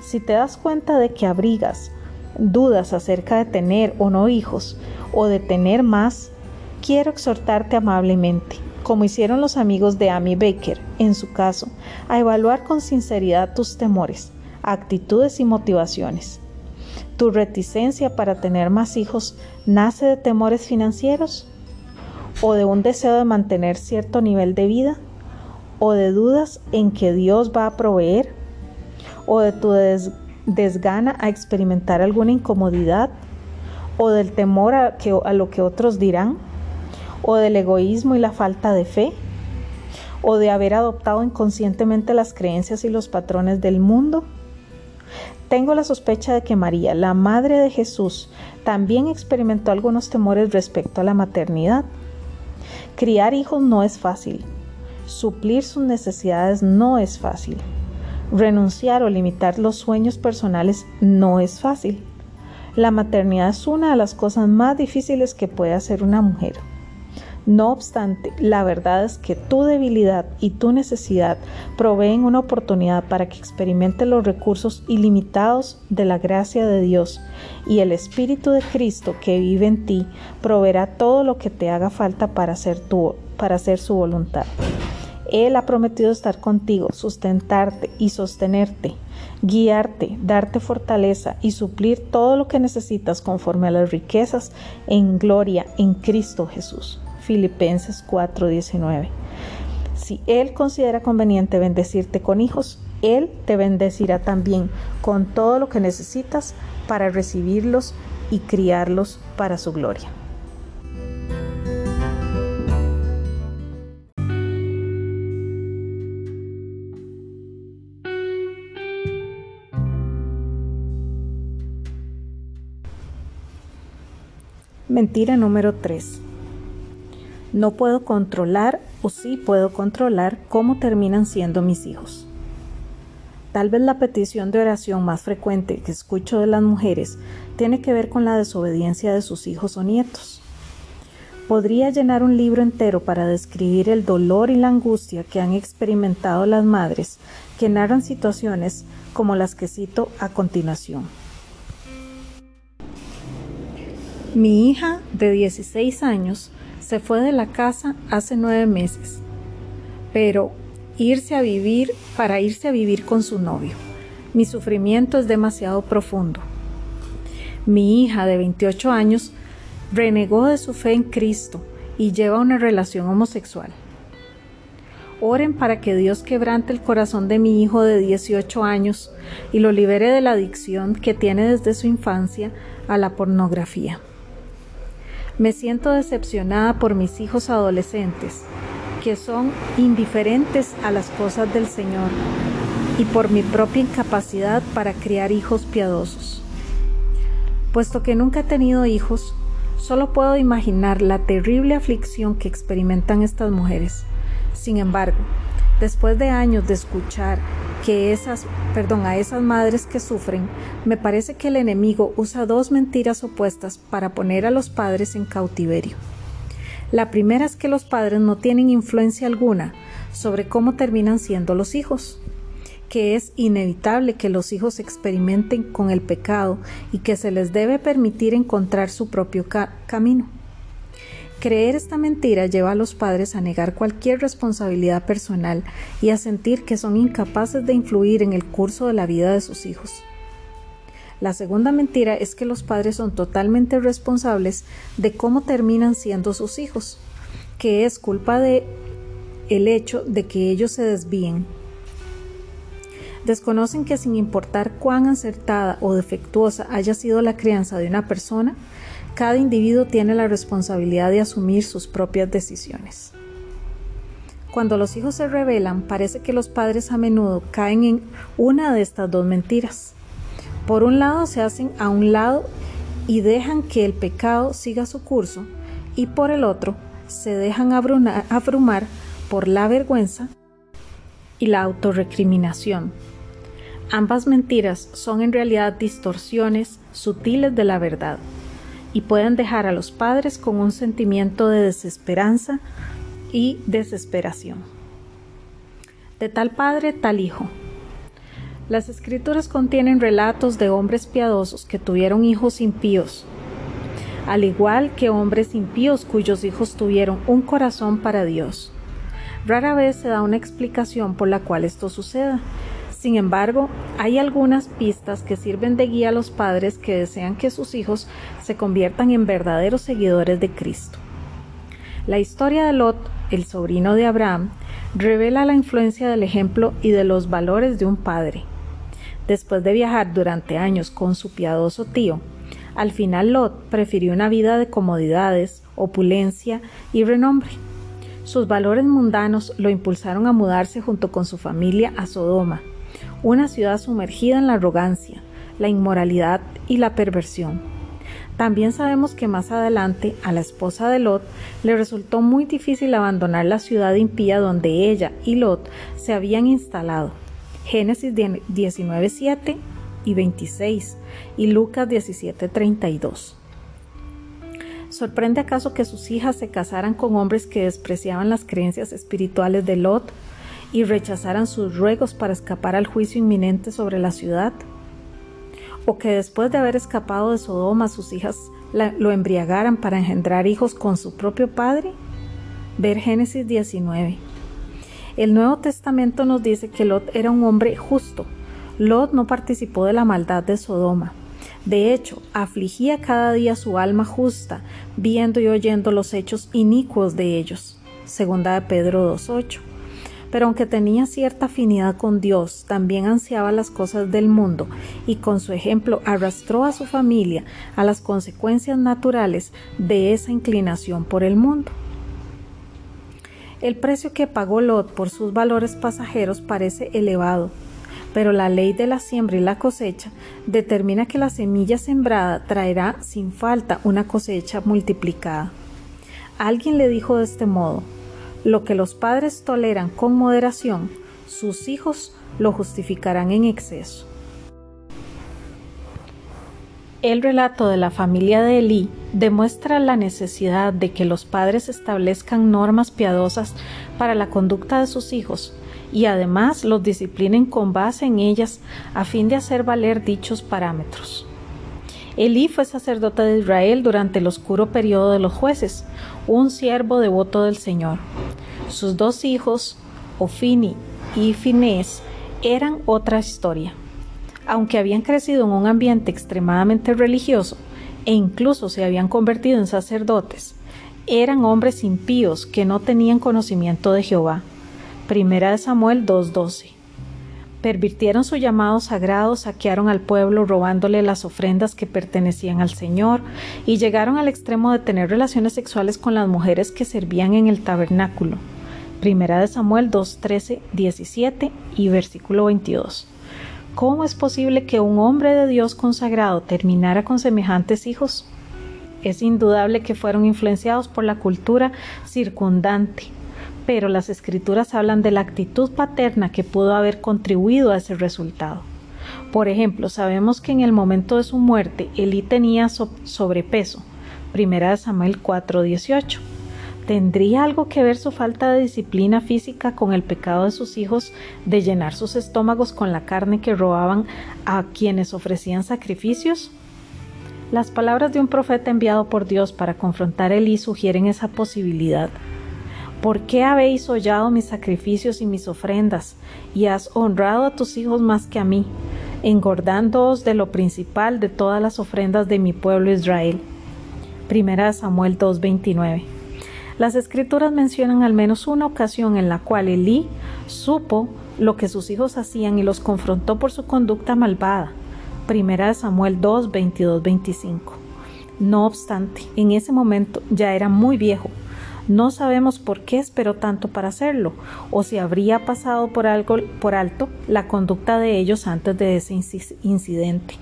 [SPEAKER 1] Si te das cuenta de que abrigas dudas acerca de tener o no hijos o de tener más, quiero exhortarte amablemente, como hicieron los amigos de Amy Baker, en su caso, a evaluar con sinceridad tus temores, actitudes y motivaciones. ¿Tu reticencia para tener más hijos nace de temores financieros? ¿O de un deseo de mantener cierto nivel de vida? O de dudas en que Dios va a proveer, o de tu desgana a experimentar alguna incomodidad, o del temor a, lo que otros dirán, o del egoísmo y la falta de fe, o de haber adoptado inconscientemente las creencias y los patrones del mundo. Tengo la sospecha de que María, la Madre de Jesús, también experimentó algunos temores respecto a la maternidad. Criar hijos no es fácil, Suplir sus necesidades no es fácil. Renunciar o limitar los sueños personales no es fácil. La maternidad es una de las cosas más difíciles que puede hacer una mujer. No obstante, la verdad es que tu debilidad y tu necesidad proveen una oportunidad para que experimentes los recursos ilimitados de la gracia de Dios y el Espíritu de Cristo que vive en ti proveerá todo lo que te haga falta para hacer, para hacer su voluntad. Él ha prometido estar contigo, sustentarte y sostenerte, guiarte, darte fortaleza y suplir todo lo que necesitas conforme a las riquezas en gloria en Cristo Jesús. Filipenses 4:19. Si Él considera conveniente bendecirte con hijos, Él te bendecirá también con todo lo que necesitas para recibirlos y criarlos para su gloria. Mentira número 3. No puedo controlar o sí puedo controlar cómo terminan siendo mis hijos. Tal vez la petición de oración más frecuente que escucho de las mujeres tiene que ver con la desobediencia de sus hijos o nietos. Podría llenar un libro entero para describir el dolor y la angustia que han experimentado las madres que narran situaciones como las que cito a continuación. Mi hija de 16 años se fue de la casa hace nueve meses, pero irse a vivir para irse a vivir con su novio. Mi sufrimiento es demasiado profundo. Mi hija de 28 años renegó de su fe en Cristo y lleva una relación homosexual. Oren para que Dios quebrante el corazón de mi hijo de 18 años y lo libere de la adicción que tiene desde su infancia a la pornografía. Me siento decepcionada por mis hijos adolescentes, que son indiferentes a las cosas del Señor, y por mi propia incapacidad para criar hijos piadosos. Puesto que nunca he tenido hijos, solo puedo imaginar la terrible aflicción que experimentan estas mujeres. Sin embargo, después de años de escuchar que esas, perdón, a esas madres que sufren, me parece que el enemigo usa dos mentiras opuestas para poner a los padres en cautiverio. La primera es que los padres no tienen influencia alguna sobre cómo terminan siendo los hijos, que es inevitable que los hijos experimenten con el pecado y que se les debe permitir encontrar su propio camino. Creer esta mentira lleva a los padres a negar cualquier responsabilidad personal y a sentir que son incapaces de influir en el curso de la vida de sus hijos. La segunda mentira es que los padres son totalmente responsables de cómo terminan siendo sus hijos, que es culpa de el hecho de que ellos se desvíen. Desconocen que sin importar cuán acertada o defectuosa haya sido la crianza de una persona, cada individuo tiene la responsabilidad de asumir sus propias decisiones. Cuando los hijos se rebelan, parece que los padres a menudo caen en una de estas dos mentiras. Por un lado, se hacen a un lado y dejan que el pecado siga su curso, y por el otro, se dejan abrumar por la vergüenza y la autorrecriminación. Ambas mentiras son en realidad distorsiones sutiles de la verdad y pueden dejar a los padres con un sentimiento de desesperanza y desesperación. De tal padre, tal hijo. Las escrituras contienen relatos de hombres piadosos que tuvieron hijos impíos, al igual que hombres impíos cuyos hijos tuvieron un corazón para Dios. Rara vez se da una explicación por la cual esto suceda, sin embargo, hay algunas pistas que sirven de guía a los padres que desean que sus hijos se conviertan en verdaderos seguidores de Cristo. La historia de Lot, el sobrino de Abraham, revela la influencia del ejemplo y de los valores de un padre. Después de viajar durante años con su piadoso tío, al final Lot prefirió una vida de comodidades, opulencia y renombre. Sus valores mundanos lo impulsaron a mudarse junto con su familia a Sodoma, una ciudad sumergida en la arrogancia, la inmoralidad y la perversión. También sabemos que más adelante a la esposa de Lot le resultó muy difícil abandonar la ciudad impía donde ella y Lot se habían instalado. Génesis 19.7 y 26 y Lucas 17.32. ¿Sorprende acaso que sus hijas se casaran con hombres que despreciaban las creencias espirituales de Lot y rechazaran sus ruegos para escapar al juicio inminente sobre la ciudad? ¿O que después de haber escapado de Sodoma sus hijas lo embriagaran para engendrar hijos con su propio padre? Ver Génesis 19. El Nuevo Testamento nos dice que Lot era un hombre justo. Lot no participó de la maldad de Sodoma. De hecho, afligía cada día su alma justa, viendo y oyendo los hechos inicuos de ellos. Segunda de Pedro 2.8 pero aunque tenía cierta afinidad con Dios, también ansiaba las cosas del mundo y con su ejemplo arrastró a su familia a las consecuencias naturales de esa inclinación por el mundo. El precio que pagó Lot por sus valores pasajeros parece elevado, pero la ley de la siembra y la cosecha determina que la semilla sembrada traerá sin falta una cosecha multiplicada. Alguien le dijo de este modo, lo que los padres toleran con moderación, sus hijos lo justificarán en exceso. El relato de la familia de Elí demuestra la necesidad de que los padres establezcan normas piadosas para la conducta de sus hijos y además los disciplinen con base en ellas a fin de hacer valer dichos parámetros. Elí fue sacerdote de Israel durante el oscuro periodo de los jueces, un siervo devoto del Señor. Sus dos hijos, Ofini y Finés, eran otra historia. Aunque habían crecido en un ambiente extremadamente religioso e incluso se habían convertido en sacerdotes, eran hombres impíos que no tenían conocimiento de Jehová. Primera de Samuel 2:12. Pervirtieron su llamado sagrado, saquearon al pueblo robándole las ofrendas que pertenecían al Señor y llegaron al extremo de tener relaciones sexuales con las mujeres que servían en el tabernáculo. Primera de Samuel 2, 13, 17 y versículo 22. ¿Cómo es posible que un hombre de Dios consagrado terminara con semejantes hijos? Es indudable que fueron influenciados por la cultura circundante, pero las escrituras hablan de la actitud paterna que pudo haber contribuido a ese resultado. Por ejemplo, sabemos que en el momento de su muerte Elí tenía sobrepeso. Primera de Samuel 4:18. ¿Tendría algo que ver su falta de disciplina física con el pecado de sus hijos de llenar sus estómagos con la carne que robaban a quienes ofrecían sacrificios? Las palabras de un profeta enviado por Dios para confrontar a Elí sugieren esa posibilidad. ¿Por qué habéis hollado mis sacrificios y mis ofrendas, y has honrado a tus hijos más que a mí, engordándoos de lo principal de todas las ofrendas de mi pueblo Israel? Primera Samuel 2:29. Las escrituras mencionan al menos una ocasión en la cual Elí supo lo que sus hijos hacían y los confrontó por su conducta malvada. Primera Samuel 2, 25. No obstante, en ese momento ya era muy viejo no sabemos por qué esperó tanto para hacerlo, o si habría pasado por, algo, por alto la conducta de ellos antes de ese incidente.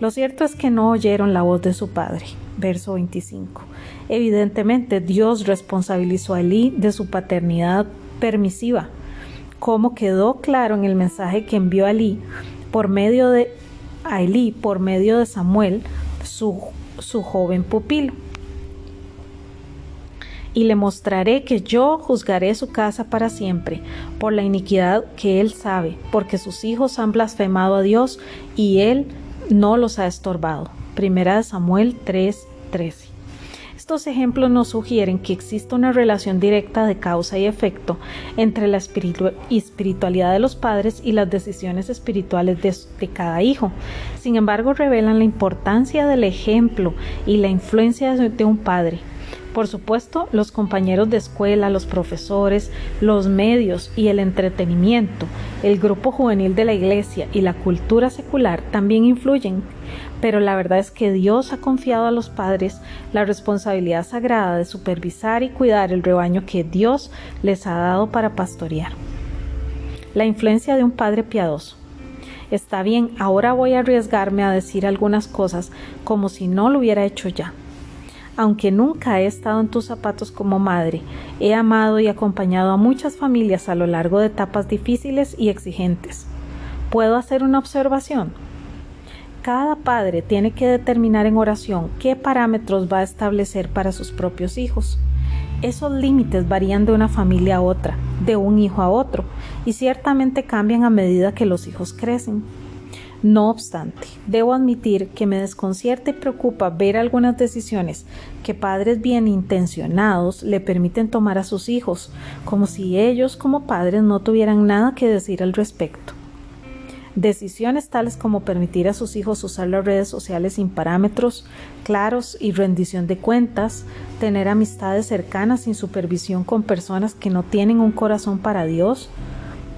[SPEAKER 1] Lo cierto es que no oyeron la voz de su padre. Verso 25. Evidentemente, Dios responsabilizó a Elí de su paternidad permisiva, como quedó claro en el mensaje que envió a Elí por medio de medio de Samuel, su, su joven pupilo y le mostraré que yo juzgaré su casa para siempre, por la iniquidad que él sabe, porque sus hijos han blasfemado a Dios y él no los ha estorbado. Primera de Samuel 3:13. Estos ejemplos nos sugieren que existe una relación directa de causa y efecto entre la espiritualidad de los padres y las decisiones espirituales de, de cada hijo. Sin embargo, revelan la importancia del ejemplo y la influencia de un padre por supuesto, los compañeros de escuela, los profesores, los medios y el entretenimiento, el grupo juvenil de la iglesia y la cultura secular también influyen, pero la verdad es que Dios ha confiado a los padres la responsabilidad sagrada de supervisar y cuidar el rebaño que Dios les ha dado para pastorear. La influencia de un padre piadoso. Está bien, ahora voy a arriesgarme a decir algunas cosas como si no lo hubiera hecho ya aunque nunca he estado en tus zapatos como madre, he amado y acompañado a muchas familias a lo largo de etapas difíciles y exigentes. ¿Puedo hacer una observación? Cada padre tiene que determinar en oración qué parámetros va a establecer para sus propios hijos. Esos límites varían de una familia a otra, de un hijo a otro, y ciertamente cambian a medida que los hijos crecen. No obstante, debo admitir que me desconcierta y preocupa ver algunas decisiones que padres bien intencionados le permiten tomar a sus hijos, como si ellos como padres no tuvieran nada que decir al respecto. Decisiones tales como permitir a sus hijos usar las redes sociales sin parámetros claros y rendición de cuentas, tener amistades cercanas sin supervisión con personas que no tienen un corazón para Dios,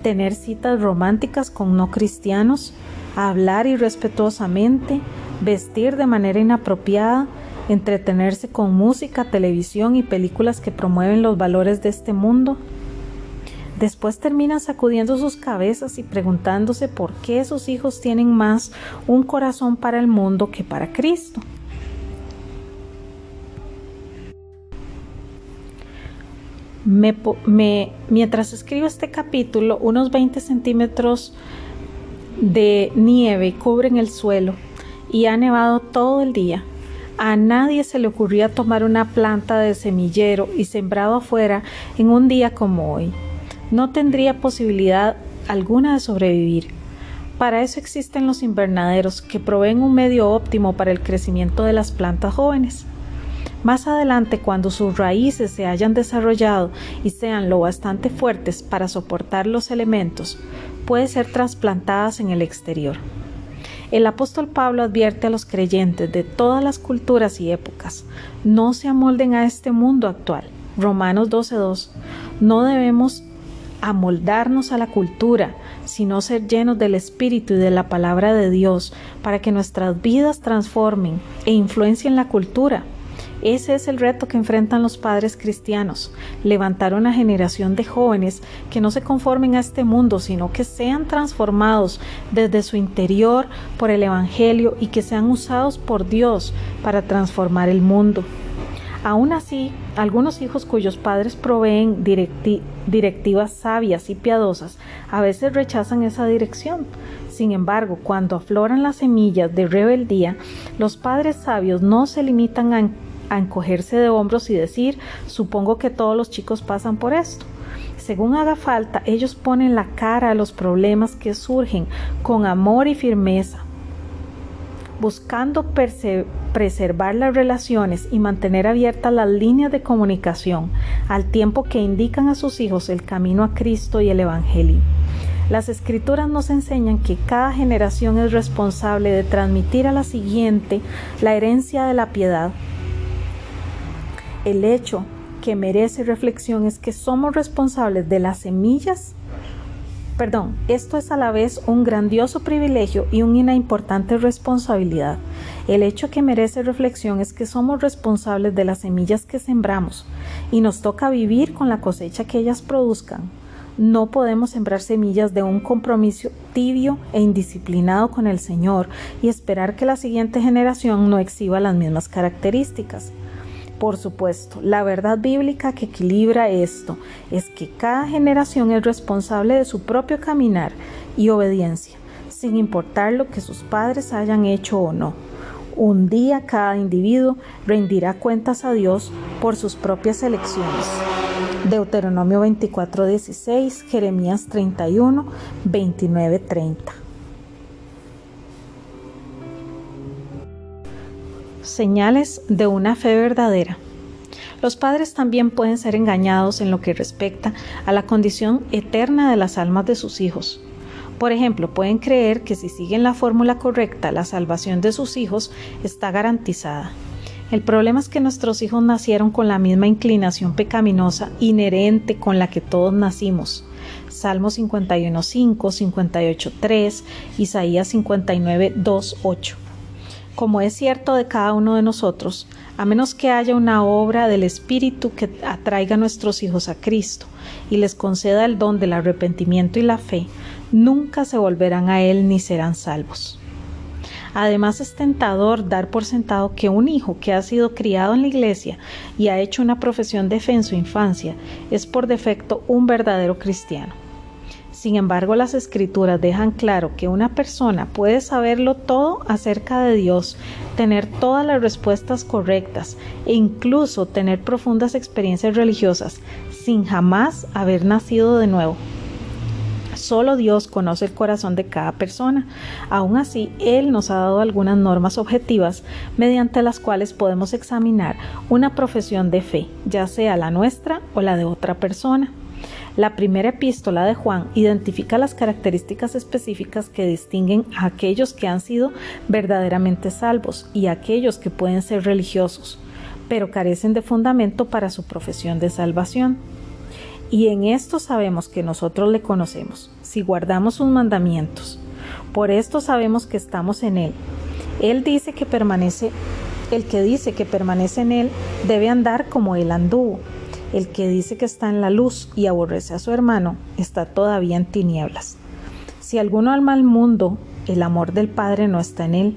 [SPEAKER 1] tener citas románticas con no cristianos, hablar irrespetuosamente, vestir de manera inapropiada, entretenerse con música, televisión y películas que promueven los valores de este mundo. Después terminan sacudiendo sus cabezas y preguntándose por qué sus hijos tienen más un corazón para el mundo que para Cristo. mientras escribo este capítulo, unos 20 centímetros de nieve cubren el suelo y ha nevado todo el día. A nadie se le ocurría tomar una planta de semillero y sembrado afuera en un día como hoy. No tendría posibilidad alguna de sobrevivir. Para eso existen los invernaderos que proveen un medio óptimo para el crecimiento de las plantas jóvenes. Más adelante, cuando sus raíces se hayan desarrollado y sean lo bastante fuertes para soportar los elementos, puede ser trasplantadas en el exterior. El apóstol Pablo advierte a los creyentes de todas las culturas y épocas, no se amolden a este mundo actual. Romanos 12.2. No debemos amoldarnos a la cultura, sino ser llenos del Espíritu y de la palabra de Dios para que nuestras vidas transformen e influencien la cultura. Ese es el reto que enfrentan los padres cristianos, levantar una generación de jóvenes que no se conformen a este mundo, sino que sean transformados desde su interior por el Evangelio y que sean usados por Dios para transformar el mundo. Aún así, algunos hijos cuyos padres proveen directivas sabias y piadosas a veces rechazan esa dirección. Sin embargo, cuando afloran las semillas de rebeldía, los padres sabios no se limitan a, a encogerse de hombros y decir, supongo que todos los chicos pasan por esto. Según haga falta, ellos ponen la cara a los problemas que surgen con amor y firmeza, buscando preservar las relaciones y mantener abiertas las líneas de comunicación, al tiempo que indican a sus hijos el camino a Cristo y el Evangelio. Las escrituras nos enseñan que cada generación es responsable de transmitir a la siguiente la herencia de la piedad. El hecho que merece reflexión es que somos responsables de las semillas Perdón, esto es a la vez un grandioso privilegio y una importante responsabilidad. El hecho que merece reflexión es que somos responsables de las semillas que sembramos y nos toca vivir con la cosecha que ellas produzcan. No podemos sembrar semillas de un compromiso tibio e indisciplinado con el Señor y esperar que la siguiente generación no exhiba las mismas características. Por supuesto, la verdad bíblica que equilibra esto es que cada generación es responsable de su propio caminar y obediencia, sin importar lo que sus padres hayan hecho o no. Un día cada individuo rendirá cuentas a Dios por sus propias elecciones. Deuteronomio 24:16, Jeremías 31, 29, Señales de una fe verdadera. Los padres también pueden ser engañados en lo que respecta a la condición eterna de las almas de sus hijos. Por ejemplo, pueden creer que si siguen la fórmula correcta, la salvación de sus hijos está garantizada. El problema es que nuestros hijos nacieron con la misma inclinación pecaminosa inherente con la que todos nacimos. Salmo 51.5, 58.3, Isaías 59.2.8 como es cierto de cada uno de nosotros, a menos que haya una obra del Espíritu que atraiga a nuestros hijos a Cristo y les conceda el don del arrepentimiento y la fe, nunca se volverán a Él ni serán salvos. Además es tentador dar por sentado que un hijo que ha sido criado en la iglesia y ha hecho una profesión de fe en su infancia es por defecto un verdadero cristiano. Sin embargo, las escrituras dejan claro que una persona puede saberlo todo acerca de Dios, tener todas las respuestas correctas e incluso tener profundas experiencias religiosas sin jamás haber nacido de nuevo. Solo Dios conoce el corazón de cada persona. Aún así, Él nos ha dado algunas normas objetivas mediante las cuales podemos examinar una profesión de fe, ya sea la nuestra o la de otra persona. La primera epístola de Juan identifica las características específicas que distinguen a aquellos que han sido verdaderamente salvos y a aquellos que pueden ser religiosos, pero carecen de fundamento para su profesión de salvación. Y en esto sabemos que nosotros le conocemos, si guardamos sus mandamientos. Por esto sabemos que estamos en Él. Él dice que permanece, el que dice que permanece en Él debe andar como Él anduvo. El que dice que está en la luz y aborrece a su hermano está todavía en tinieblas. Si alguno alma al mundo, el amor del Padre no está en él.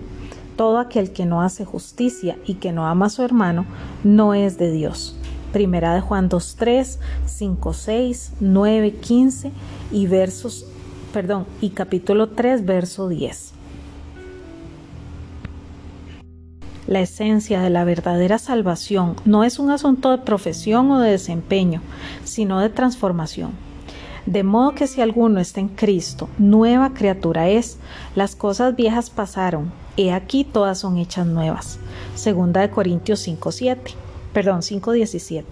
[SPEAKER 1] Todo aquel que no hace justicia y que no ama a su hermano no es de Dios. Primera de Juan 2.3, 5.6, 9.15 y versos, perdón, y capítulo 3, verso 10. La esencia de la verdadera salvación no es un asunto de profesión o de desempeño, sino de transformación. De modo que si alguno está en Cristo, nueva criatura es, las cosas viejas pasaron, he aquí todas son hechas nuevas. Segunda de Corintios 5:7, perdón, 5:17.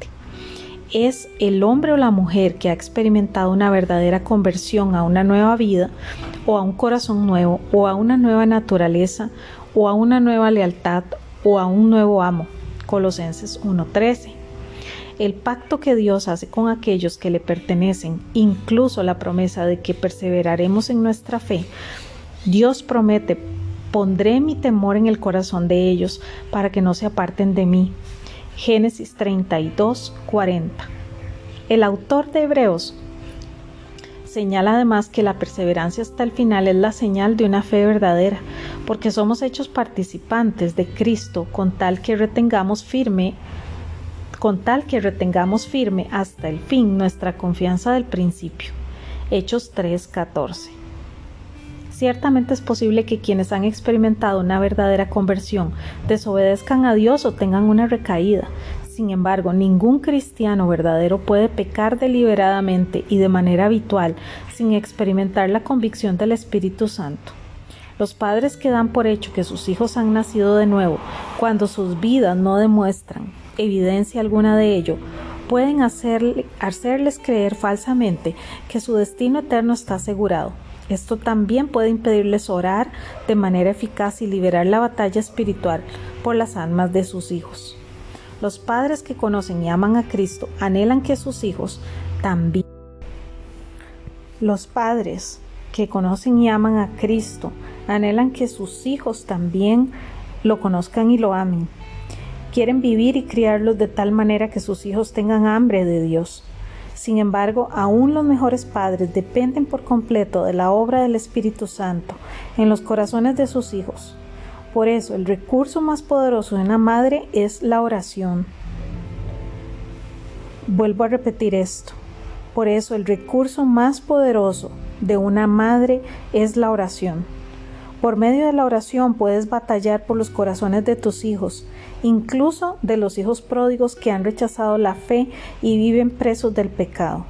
[SPEAKER 1] Es el hombre o la mujer que ha experimentado una verdadera conversión a una nueva vida, o a un corazón nuevo, o a una nueva naturaleza, o a una nueva lealtad, o a un nuevo amo. Colosenses 1:13. el pacto que Dios hace con aquellos que le pertenecen, incluso la promesa de que perseveraremos en nuestra fe, Dios promete, pondré mi temor en el corazón de ellos para que no se aparten de mí. Génesis 32, 40. El autor de Hebreos señala además que la perseverancia hasta el final es la señal de una fe verdadera, porque somos hechos participantes de Cristo con tal que retengamos firme con tal que retengamos firme hasta el fin nuestra confianza del principio. Hechos 3:14. Ciertamente es posible que quienes han experimentado una verdadera conversión desobedezcan a Dios o tengan una recaída. Sin embargo, ningún cristiano verdadero puede pecar deliberadamente y de manera habitual sin experimentar la convicción del Espíritu Santo. Los padres que dan por hecho que sus hijos han nacido de nuevo cuando sus vidas no demuestran evidencia alguna de ello, pueden hacerles creer falsamente que su destino eterno está asegurado. Esto también puede impedirles orar de manera eficaz y liberar la batalla espiritual por las almas de sus hijos. Los padres que conocen y aman a Cristo anhelan que sus hijos también. Los padres que conocen y aman a Cristo anhelan que sus hijos también lo conozcan y lo amen. Quieren vivir y criarlos de tal manera que sus hijos tengan hambre de Dios. Sin embargo, aún los mejores padres dependen por completo de la obra del Espíritu Santo en los corazones de sus hijos. Por eso, el recurso más poderoso de una madre es la oración. Vuelvo a repetir esto. Por eso, el recurso más poderoso de una madre es la oración. Por medio de la oración puedes batallar por los corazones de tus hijos, incluso de los hijos pródigos que han rechazado la fe y viven presos del pecado.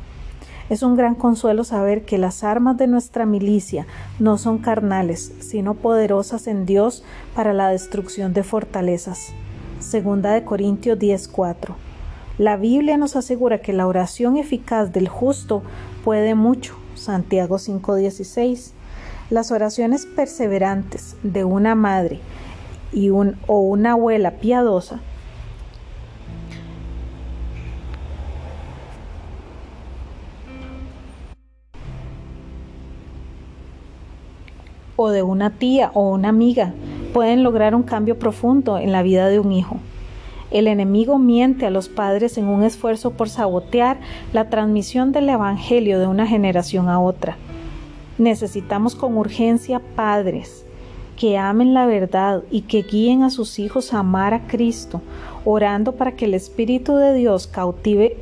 [SPEAKER 1] Es un gran consuelo saber que las armas de nuestra milicia no son carnales, sino poderosas en Dios para la destrucción de fortalezas. Segunda de Corintios 10:4. La Biblia nos asegura que la oración eficaz del justo puede mucho. Santiago 5:16. Las oraciones perseverantes de una madre y o una abuela piadosa o de una tía o una amiga pueden lograr un cambio profundo en la vida de un hijo. El enemigo miente a los padres en un esfuerzo por sabotear la transmisión del Evangelio de una generación a otra. Necesitamos con urgencia padres que amen la verdad y que guíen a sus hijos a amar a Cristo, orando para que el Espíritu de Dios cautive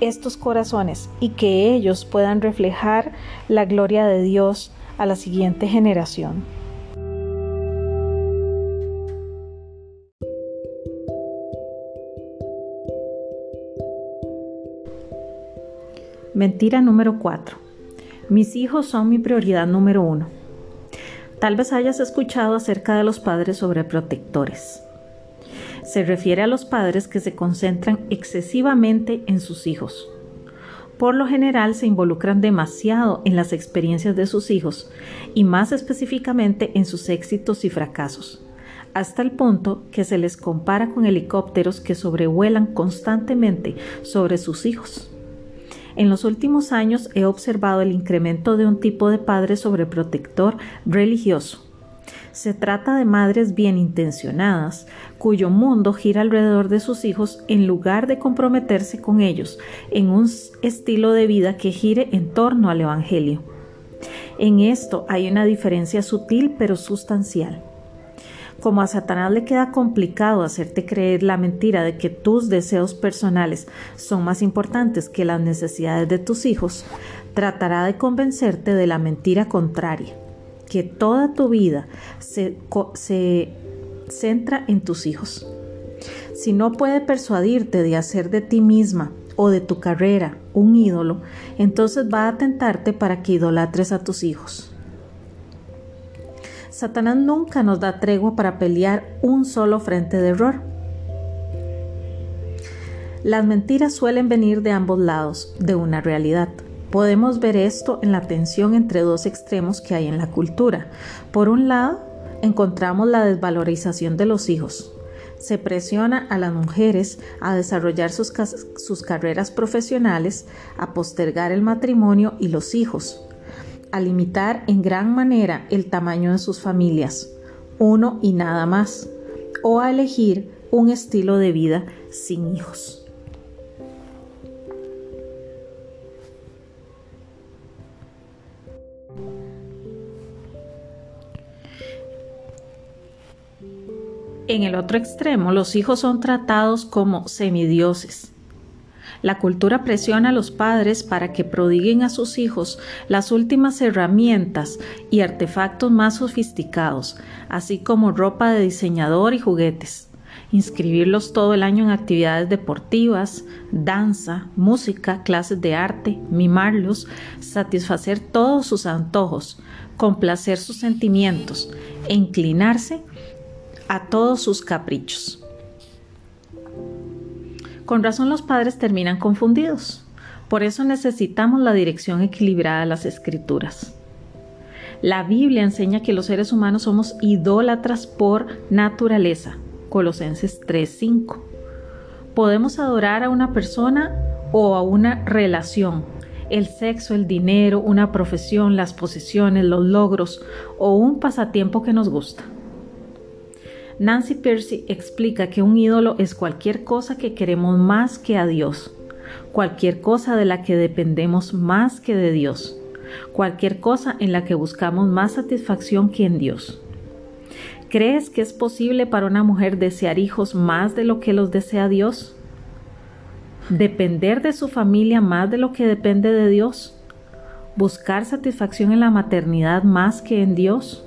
[SPEAKER 1] estos corazones y que ellos puedan reflejar la gloria de Dios a la siguiente generación. Mentira número 4. Mis hijos son mi prioridad número uno. Tal vez hayas escuchado acerca de los padres sobreprotectores. Se refiere a los padres que se concentran excesivamente en sus hijos. Por lo general se involucran demasiado en las experiencias de sus hijos y más específicamente en sus éxitos y fracasos, hasta el punto que se les compara con helicópteros que sobrevuelan constantemente sobre sus hijos. En los últimos años he observado el incremento de un tipo de padre sobreprotector religioso. Se trata de madres bien intencionadas, cuyo mundo gira alrededor de sus hijos en lugar de comprometerse con ellos en un estilo de vida que gire en torno al Evangelio. En esto hay una diferencia sutil pero sustancial. Como a Satanás le queda complicado hacerte creer la mentira de que tus deseos personales son más importantes que las necesidades de tus hijos, tratará de convencerte de la mentira contraria, que toda tu vida se, se centra en tus hijos. Si no puede persuadirte de hacer de ti misma o de tu carrera un ídolo, entonces va a tentarte para que idolatres a tus hijos. Satanás nunca nos da tregua para pelear un solo frente de error. Las mentiras suelen venir de ambos lados de una realidad. Podemos ver esto en la tensión entre dos extremos que hay en la cultura. Por un lado, encontramos la desvalorización de los hijos. Se presiona a las mujeres a desarrollar sus, carreras profesionales, a postergar el matrimonio y los hijos, a limitar en gran manera el tamaño de sus familias, uno y nada más, o a elegir un estilo de vida sin hijos. En el otro extremo, los hijos son tratados como semidioses. La cultura presiona a los padres para que prodiguen a sus hijos las últimas herramientas y artefactos más sofisticados, así como ropa de diseñador y juguetes. Inscribirlos todo el año en actividades deportivas, danza, música, clases de arte, mimarlos, satisfacer todos sus antojos, complacer sus sentimientos e inclinarse a todos sus caprichos. Con razón los padres terminan confundidos. Por eso necesitamos la dirección equilibrada de las escrituras. La Biblia enseña que los seres humanos somos idólatras por naturaleza. Colosenses 3:5. Podemos adorar a una persona o a una relación, el sexo, el dinero, una profesión, las posesiones, los logros o un pasatiempo que nos gusta. Nancy Percy explica que un ídolo es cualquier cosa que queremos más que a Dios, cualquier cosa de la que dependemos más que de Dios, cualquier cosa en la que buscamos más satisfacción que en Dios. ¿Crees que es posible para una mujer desear hijos más de lo que los desea Dios? ¿Depender de su familia más de lo que depende de Dios? ¿Buscar satisfacción en la maternidad más que en Dios?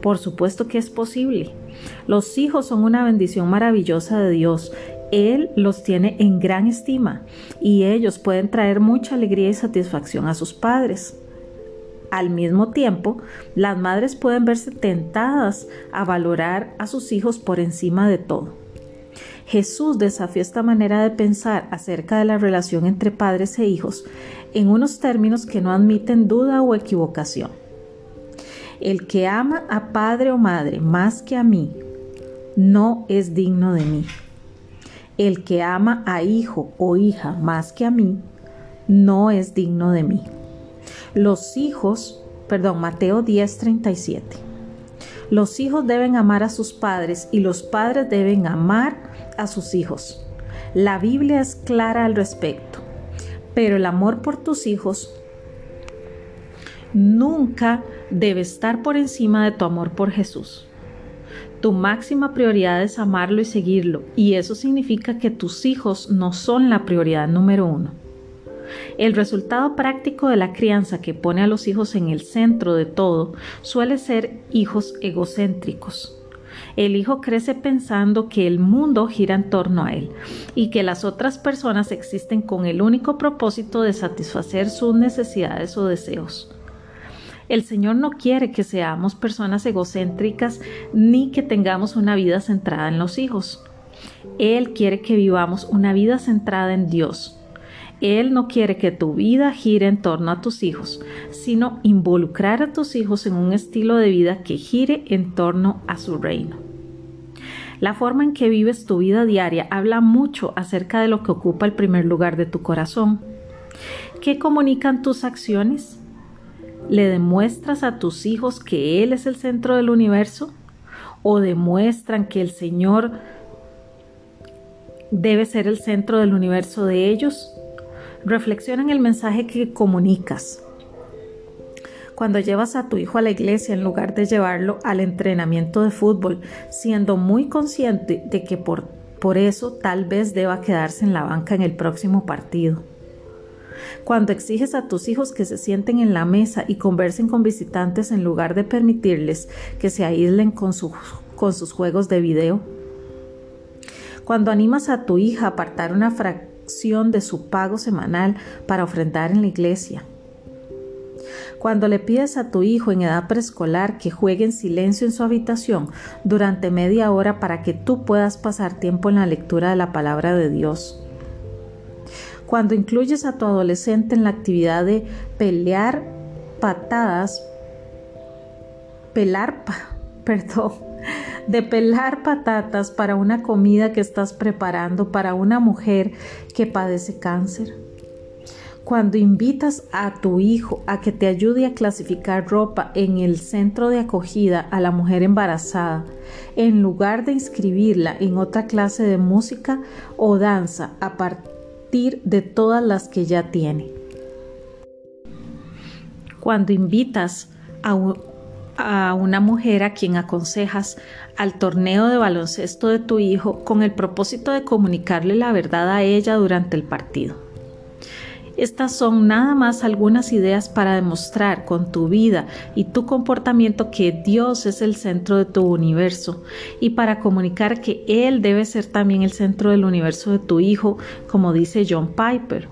[SPEAKER 1] Por supuesto que es posible. Los hijos son una bendición maravillosa de Dios. Él los tiene en gran estima y ellos pueden traer mucha alegría y satisfacción a sus padres. Al mismo tiempo, las madres pueden verse tentadas a valorar a sus hijos por encima de todo. Jesús desafía esta manera de pensar acerca de la relación entre padres e hijos en unos términos que no admiten duda o equivocación. El que ama a padre o madre más que a mí, no es digno de mí. El que ama a hijo o hija más que a mí, no es digno de mí. Los hijos, perdón, Mateo 10:37. Los hijos deben amar a sus padres y los padres deben amar a sus hijos. La Biblia es clara al respecto, pero el amor por tus hijos nunca debe estar por encima de tu amor por Jesús. Tu máxima prioridad es amarlo y seguirlo, y eso significa que tus hijos no son la prioridad número uno. El resultado práctico de la crianza que pone a los hijos en el centro de todo suele ser hijos egocéntricos. El hijo crece pensando que el mundo gira en torno a él y que las otras personas existen con el único propósito de satisfacer sus necesidades o deseos. El Señor no quiere que seamos personas egocéntricas ni que tengamos una vida centrada en los hijos. Él quiere que vivamos una vida centrada en Dios. Él no quiere que tu vida gire en torno a tus hijos, sino involucrar a tus hijos en un estilo de vida que gire en torno a su reino. La forma en que vives tu vida diaria habla mucho acerca de lo que ocupa el primer lugar de tu corazón. ¿Qué comunican tus acciones? ¿Le demuestras a tus hijos que Él es el centro del universo? ¿O demuestran que el Señor debe ser el centro del universo de ellos? Reflexiona en el mensaje que comunicas. Cuando llevas a tu hijo a la iglesia en lugar de llevarlo al entrenamiento de fútbol, siendo muy consciente de que por, por eso tal vez deba quedarse en la banca en el próximo partido cuando exiges a tus hijos que se sienten en la mesa y conversen con visitantes en lugar de permitirles que se aíslen con, sus juegos de video. Cuando animas a tu hija a apartar una fracción de su pago semanal para ofrendar en la iglesia. Cuando le pides a tu hijo en edad preescolar que juegue en silencio en su habitación durante media hora para que tú puedas pasar tiempo en la lectura de la palabra de Dios cuando incluyes a tu adolescente en la actividad de pelear patadas, pelar, perdón, de pelar patatas para una comida que estás preparando para una mujer que padece cáncer. Cuando invitas a tu hijo a que te ayude a clasificar ropa en el centro de acogida a la mujer embarazada, en lugar de inscribirla en otra clase de música o danza a de todas las que ya tiene. Cuando invitas a, a una mujer a quien aconsejas al torneo de baloncesto de tu hijo con el propósito de comunicarle la verdad a ella durante el partido. Estas son nada más algunas ideas para demostrar con tu vida y tu comportamiento que Dios es el centro de tu universo y para comunicar que Él debe ser también el centro del universo de tu hijo, como dice John Piper.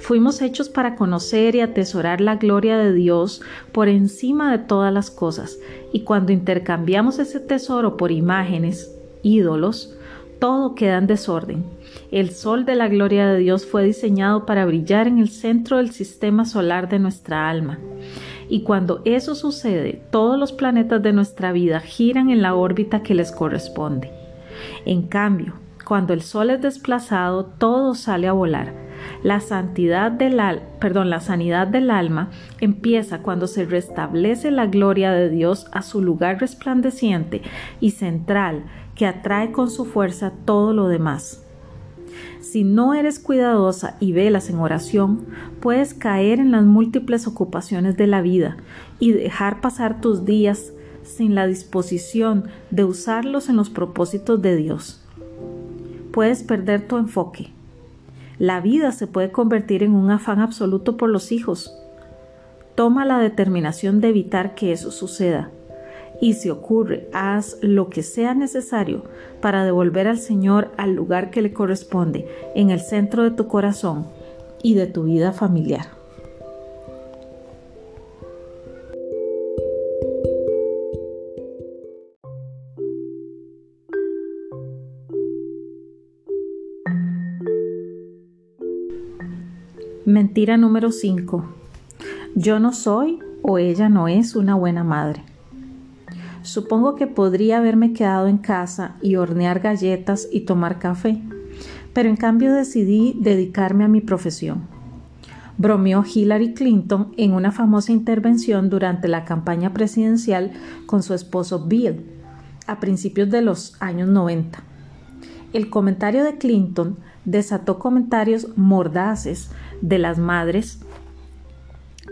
[SPEAKER 1] Fuimos hechos para conocer y atesorar la gloria de Dios por encima de todas las cosas, y cuando intercambiamos ese tesoro por imágenes, ídolos, todo queda en desorden. El sol de la gloria de Dios fue diseñado para brillar en el centro del sistema solar de nuestra alma. Y cuando eso sucede, todos los planetas de nuestra vida giran en la órbita que les corresponde. En cambio, cuando el sol es desplazado, todo sale a volar. La santidad del perdón, la sanidad del alma empieza cuando se restablece la gloria de Dios a su lugar resplandeciente y central que atrae con su fuerza todo lo demás. Si no eres cuidadosa y velas en oración, puedes caer en las múltiples ocupaciones de la vida y dejar pasar tus días sin la disposición de usarlos en los propósitos de Dios. Puedes perder tu enfoque. La vida se puede convertir en un afán absoluto por los hijos. Toma la determinación de evitar que eso suceda y si ocurre, haz lo que sea necesario para devolver al Señor al lugar que le corresponde en el centro de tu corazón y de tu vida familiar. Mentira número 5. Yo no soy o ella no es una buena madre. Supongo que podría haberme quedado en casa y hornear galletas y tomar café, pero en cambio decidí dedicarme a mi profesión. Bromeó Hillary Clinton en una famosa intervención durante la campaña presidencial con su esposo Bill, a principios de los años 90. El comentario de Clinton desató comentarios mordaces de las madres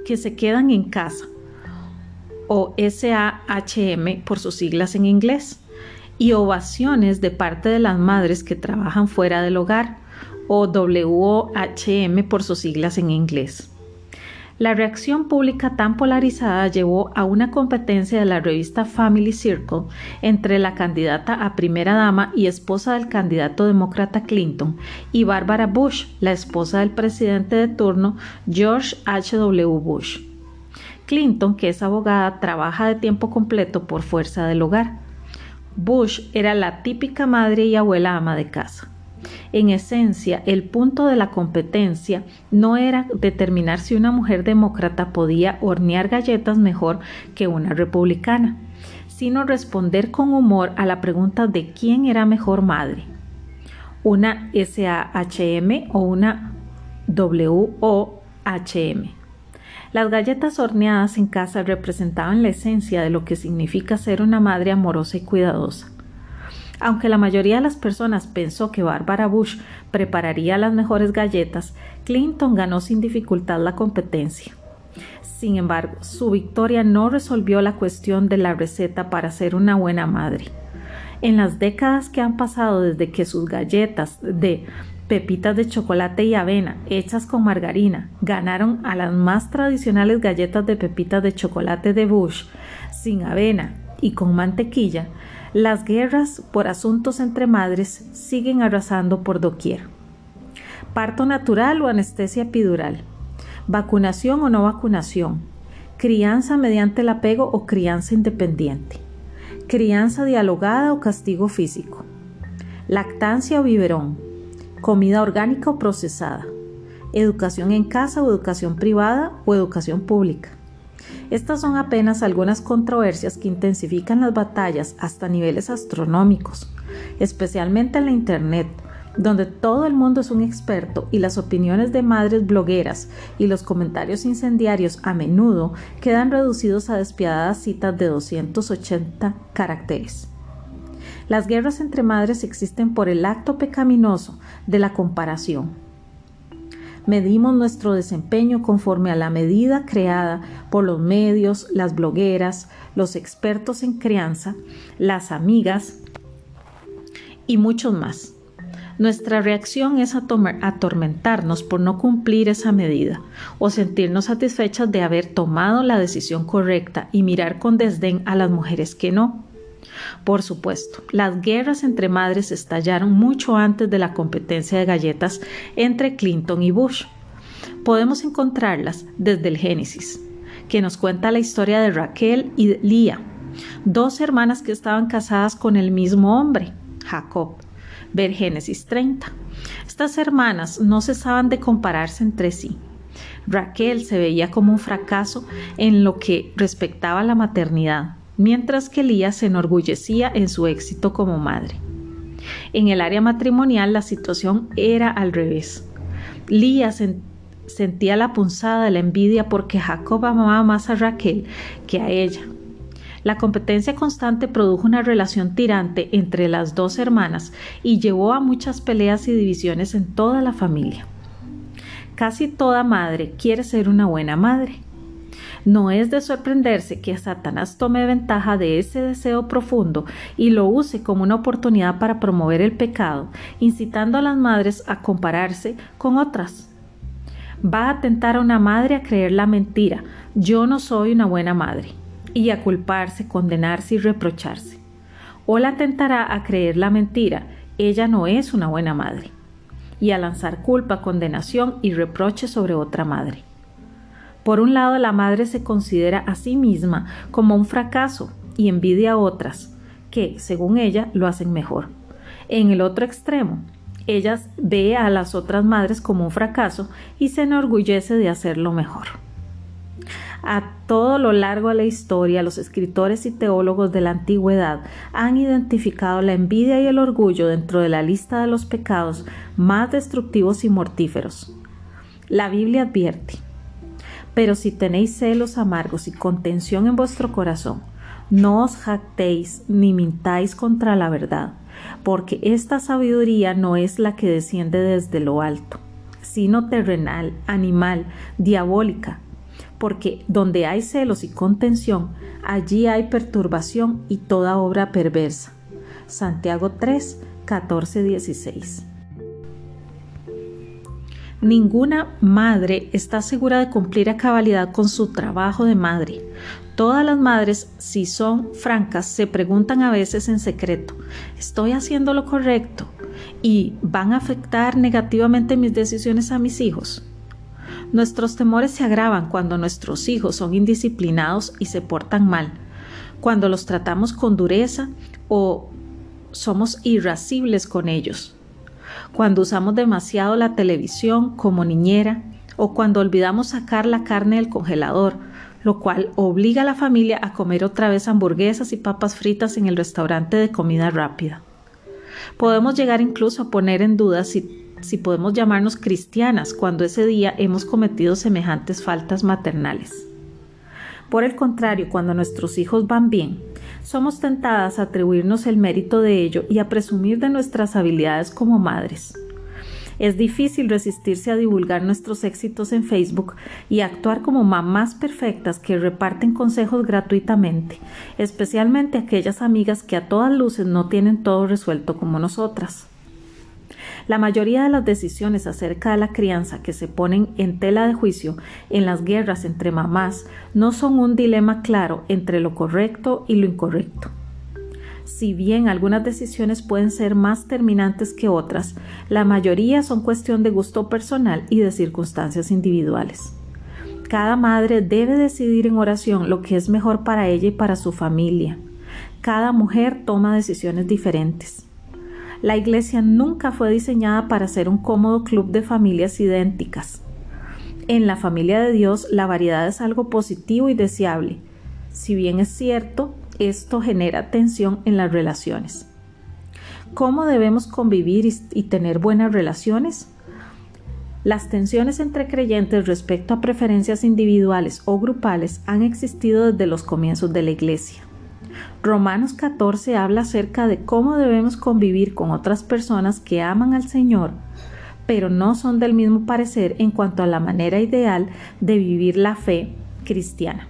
[SPEAKER 1] que se quedan en casa o SAHM por sus siglas en inglés, y ovaciones de parte de las madres que trabajan fuera del hogar, o WOHM por sus siglas en inglés. La reacción pública tan polarizada llevó a una competencia de la revista Family Circle entre la candidata a primera dama y esposa del candidato demócrata Clinton y Barbara Bush, la esposa del presidente de turno George H.W. Bush. Clinton, que es abogada, trabaja de tiempo completo por fuerza del hogar. Bush era la típica madre y abuela ama de casa. En esencia, el punto de la competencia no era determinar si una mujer demócrata podía hornear galletas mejor que una republicana, sino responder con humor a la pregunta de quién era mejor madre, una SAHM o una WOHM. Las galletas horneadas en casa representaban la esencia de lo que significa ser una madre amorosa y cuidadosa. Aunque la mayoría de las personas pensó que Barbara Bush prepararía las mejores galletas, Clinton ganó sin dificultad la competencia. Sin embargo, su victoria no resolvió la cuestión de la receta para ser una buena madre. En las décadas que han pasado desde que sus galletas de pepitas de chocolate y avena hechas con margarina ganaron a las más tradicionales galletas de pepitas de chocolate de Bush sin avena y con mantequilla, las guerras por asuntos entre madres siguen arrasando por doquier. Parto natural o anestesia epidural. Vacunación o no vacunación. Crianza mediante el apego o crianza independiente. Crianza dialogada o castigo físico. Lactancia o biberón comida orgánica o procesada, educación en casa o educación privada o educación pública, Estas son apenas algunas controversias que intensifican las batallas hasta niveles astronómicos, especialmente en la Internet, donde todo el mundo es un experto y las opiniones de madres blogueras y los comentarios incendiarios a menudo quedan reducidos a despiadadas citas de 280 caracteres. Las guerras entre madres existen por el acto pecaminoso de la comparación. Medimos nuestro desempeño conforme a la medida creada por los medios, las blogueras, los expertos en crianza, las amigas y muchos más. Nuestra reacción es atormentarnos por no cumplir esa medida o sentirnos satisfechas de haber tomado la decisión correcta y mirar con desdén a las mujeres que no. Por supuesto, las guerras entre madres estallaron mucho antes de la competencia de galletas entre Clinton y Bush. Podemos encontrarlas desde el Génesis, que nos cuenta la historia de Raquel y Lía, dos hermanas que estaban casadas con el mismo hombre, Jacob ver Génesis 30. Estas hermanas no cesaban de compararse entre sí. Raquel se veía como un fracaso en lo que respectaba a la maternidad, mientras que Lía se enorgullecía en su éxito como madre. En el área matrimonial la situación era al revés. Lía sentía la punzada de la envidia porque Jacob amaba más a Raquel que a ella. La competencia constante produjo una relación tirante entre las dos hermanas y llevó a muchas peleas y divisiones en toda la familia. Casi toda madre quiere ser una buena madre. No es de sorprenderse que Satanás tome ventaja de ese deseo profundo y lo use como una oportunidad para promover el pecado, incitando a las madres a compararse con otras. Va a tentar a una madre a creer la mentira, yo no soy una buena madre y a culparse, condenarse y reprocharse. O la tentará a creer la mentira, ella no es una buena madre, y a lanzar culpa, condenación y reproche sobre otra madre. Por un lado, la madre se considera a sí misma como un fracaso y envidia a otras, que, según ella, lo hacen mejor. En el otro extremo, ella ve a las otras madres como un fracaso y se enorgullece de hacerlo mejor. A todo lo largo de la historia, los escritores y teólogos de la antigüedad han identificado la envidia y el orgullo dentro de la lista de los pecados más destructivos y mortíferos. La Biblia advierte, pero si tenéis celos amargos y contención en vuestro corazón, no os jactéis ni mintáis contra la verdad, porque esta sabiduría no es la que desciende desde lo alto, sino terrenal, animal, diabólica, porque donde hay celos y contención, allí hay perturbación y toda obra perversa. Santiago 3, 14, 16. Ninguna madre está segura de cumplir a cabalidad con su trabajo de madre. Todas las madres, si son francas, se preguntan a veces en secreto, ¿estoy haciendo lo correcto? ¿Y van a afectar negativamente mis decisiones a mis hijos? Nuestros temores se agravan cuando nuestros hijos son indisciplinados y se portan mal, cuando los tratamos con dureza o somos irascibles con ellos, cuando usamos demasiado la televisión como niñera o cuando olvidamos sacar la carne del congelador, lo cual obliga a la familia a comer otra vez hamburguesas y papas fritas en el restaurante de comida rápida. Podemos llegar incluso a poner en duda si si podemos llamarnos cristianas cuando ese día hemos cometido semejantes faltas maternales. Por el contrario, cuando nuestros hijos van bien, somos tentadas a atribuirnos el mérito de ello y a presumir de nuestras habilidades como madres. Es difícil resistirse a divulgar nuestros éxitos en Facebook y actuar como mamás perfectas que reparten consejos gratuitamente, especialmente aquellas amigas que a todas luces no tienen todo resuelto como nosotras. La mayoría de las decisiones acerca de la crianza que se ponen en tela de juicio en las guerras entre mamás no son un dilema claro entre lo correcto y lo incorrecto. Si bien algunas decisiones pueden ser más terminantes que otras, la mayoría son cuestión de gusto personal y de circunstancias individuales. Cada madre debe decidir en oración lo que es mejor para ella y para su familia. Cada mujer toma decisiones diferentes. La iglesia nunca fue diseñada para ser un cómodo club de familias idénticas. En la familia de Dios la variedad es algo positivo y deseable. Si bien es cierto, esto genera tensión en las relaciones. ¿Cómo debemos convivir y, tener buenas relaciones? Las tensiones entre creyentes respecto a preferencias individuales o grupales han existido desde los comienzos de la Iglesia. Romanos 14 habla acerca de cómo debemos convivir con otras personas que aman al Señor pero no son del mismo parecer en cuanto a la manera ideal de vivir la fe cristiana.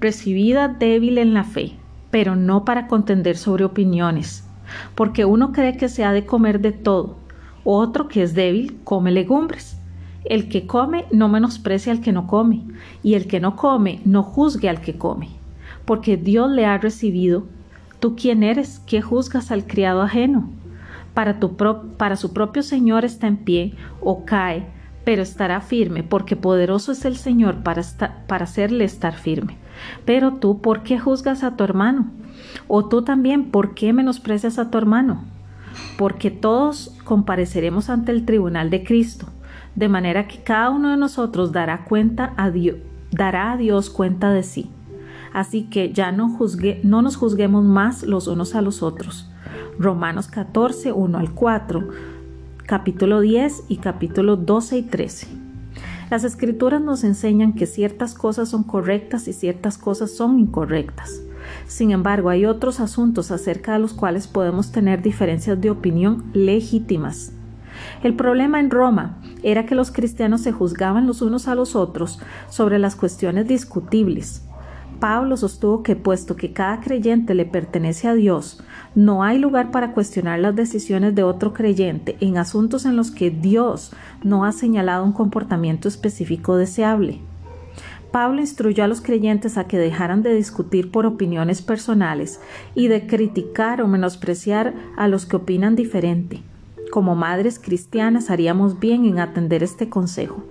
[SPEAKER 1] Recibida débil en la fe, pero no para contender sobre opiniones, porque uno cree que se ha de comer de todo, otro que es débil come legumbres. El que come no menosprecia al que no come, y el que no come no juzgue al que come, porque Dios le ha recibido. ¿Tú quién eres? que juzgas al criado ajeno? para, tu para su propio Señor está en pie o cae, pero estará firme, porque poderoso es el Señor para, para hacerle estar firme. Pero tú, ¿por qué juzgas a tu hermano? O tú también, ¿por qué menosprecias a tu hermano? Porque todos compareceremos ante el tribunal de Cristo, de manera que cada uno de nosotros dará cuenta a Dios, dará a Dios cuenta de sí. Así que ya no, juzgue, no nos juzguemos más los unos a los otros Romanos 14, 1 al 4, capítulo 10 y capítulo 12 y 13. Las escrituras nos enseñan que ciertas cosas son correctas y ciertas cosas son incorrectas. Sin embargo, hay otros asuntos acerca de los cuales podemos tener diferencias de opinión legítimas. El problema en Roma era que los cristianos se juzgaban los unos a los otros sobre las cuestiones discutibles. Pablo sostuvo que puesto que cada creyente le pertenece a Dios, no hay lugar para cuestionar las decisiones de otro creyente en asuntos en los que Dios no ha señalado un comportamiento específico deseable. Pablo instruyó a los creyentes a que dejaran de discutir por opiniones personales y de criticar o menospreciar a los que opinan diferente. Como madres cristianas haríamos bien en atender este consejo.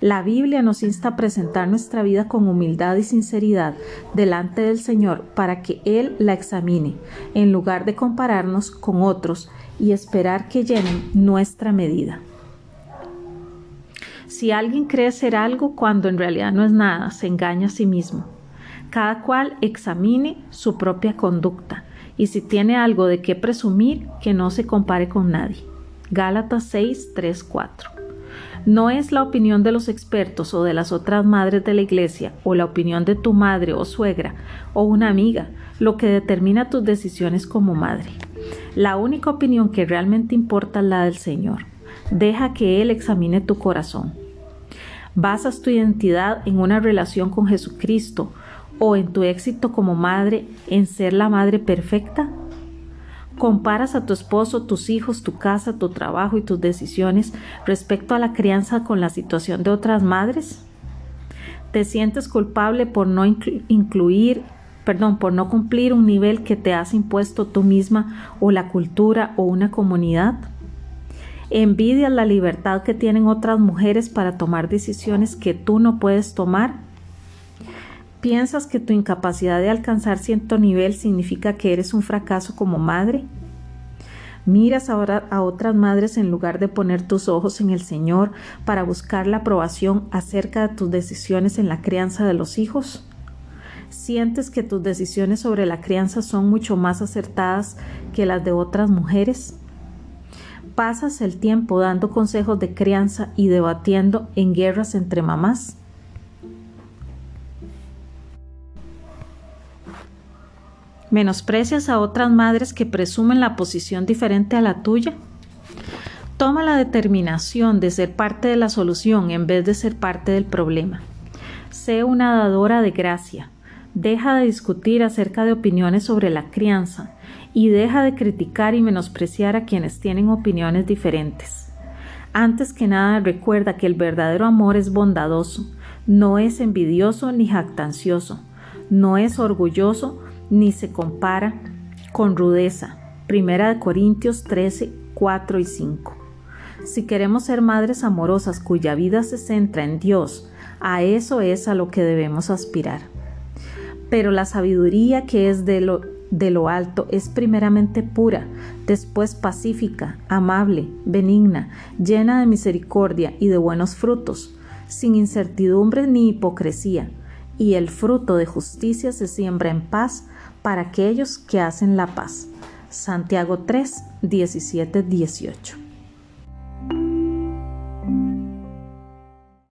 [SPEAKER 1] La Biblia nos insta a presentar nuestra vida con humildad y sinceridad delante del Señor para que Él la examine, en lugar de compararnos con otros y esperar que llenen nuestra medida. Si alguien cree ser algo cuando en realidad no es nada, se engaña a sí mismo. Cada cual examine su propia conducta y si tiene algo de qué presumir, que no se compare con nadie. Gálatas 6, 3, 4. No es la opinión de los expertos o de las otras madres de la iglesia o la opinión de tu madre o suegra o una amiga lo que determina tus decisiones como madre. La única opinión que realmente importa es la del Señor. Deja que Él examine tu corazón. ¿Basas tu identidad en una relación con Jesucristo o en tu éxito como madre en ser la madre perfecta? ¿Comparas a tu esposo, tus hijos, tu casa, tu trabajo y tus decisiones respecto a la crianza con la situación de otras madres? ¿Te sientes culpable por no incluir, perdón, por no cumplir un nivel que te has impuesto tú misma o la cultura o una comunidad? ¿Envidias la libertad que tienen otras mujeres para tomar decisiones que tú no puedes tomar? ¿Piensas que tu incapacidad de alcanzar cierto nivel significa que eres un fracaso como madre? ¿Miras ahora a otras madres en lugar de poner tus ojos en el Señor para buscar la aprobación acerca de tus decisiones en la crianza de los hijos? ¿Sientes que tus decisiones sobre la crianza son mucho más acertadas que las de otras mujeres? ¿Pasas el tiempo dando consejos de crianza y debatiendo en guerras entre mamás? ¿Menosprecias a otras madres que presumen la posición diferente a la tuya? Toma la determinación de ser parte de la solución en vez de ser parte del problema. Sé una dadora de gracia. Deja de discutir acerca de opiniones sobre la crianza y deja de criticar y menospreciar a quienes tienen opiniones diferentes. Antes que nada recuerda que el verdadero amor es bondadoso, no es envidioso ni jactancioso, no es orgulloso, ni se compara con rudeza. Primera de Corintios 13, 4 y 5. Si queremos ser madres amorosas cuya vida se centra en Dios, a eso es a lo que debemos aspirar. Pero la sabiduría que es de lo, de lo alto es primeramente pura, después pacífica, amable, benigna, llena de misericordia y de buenos frutos, sin incertidumbre ni hipocresía, y el fruto de justicia se siembra en paz para aquellos que hacen la paz. Santiago 3, 17, 18.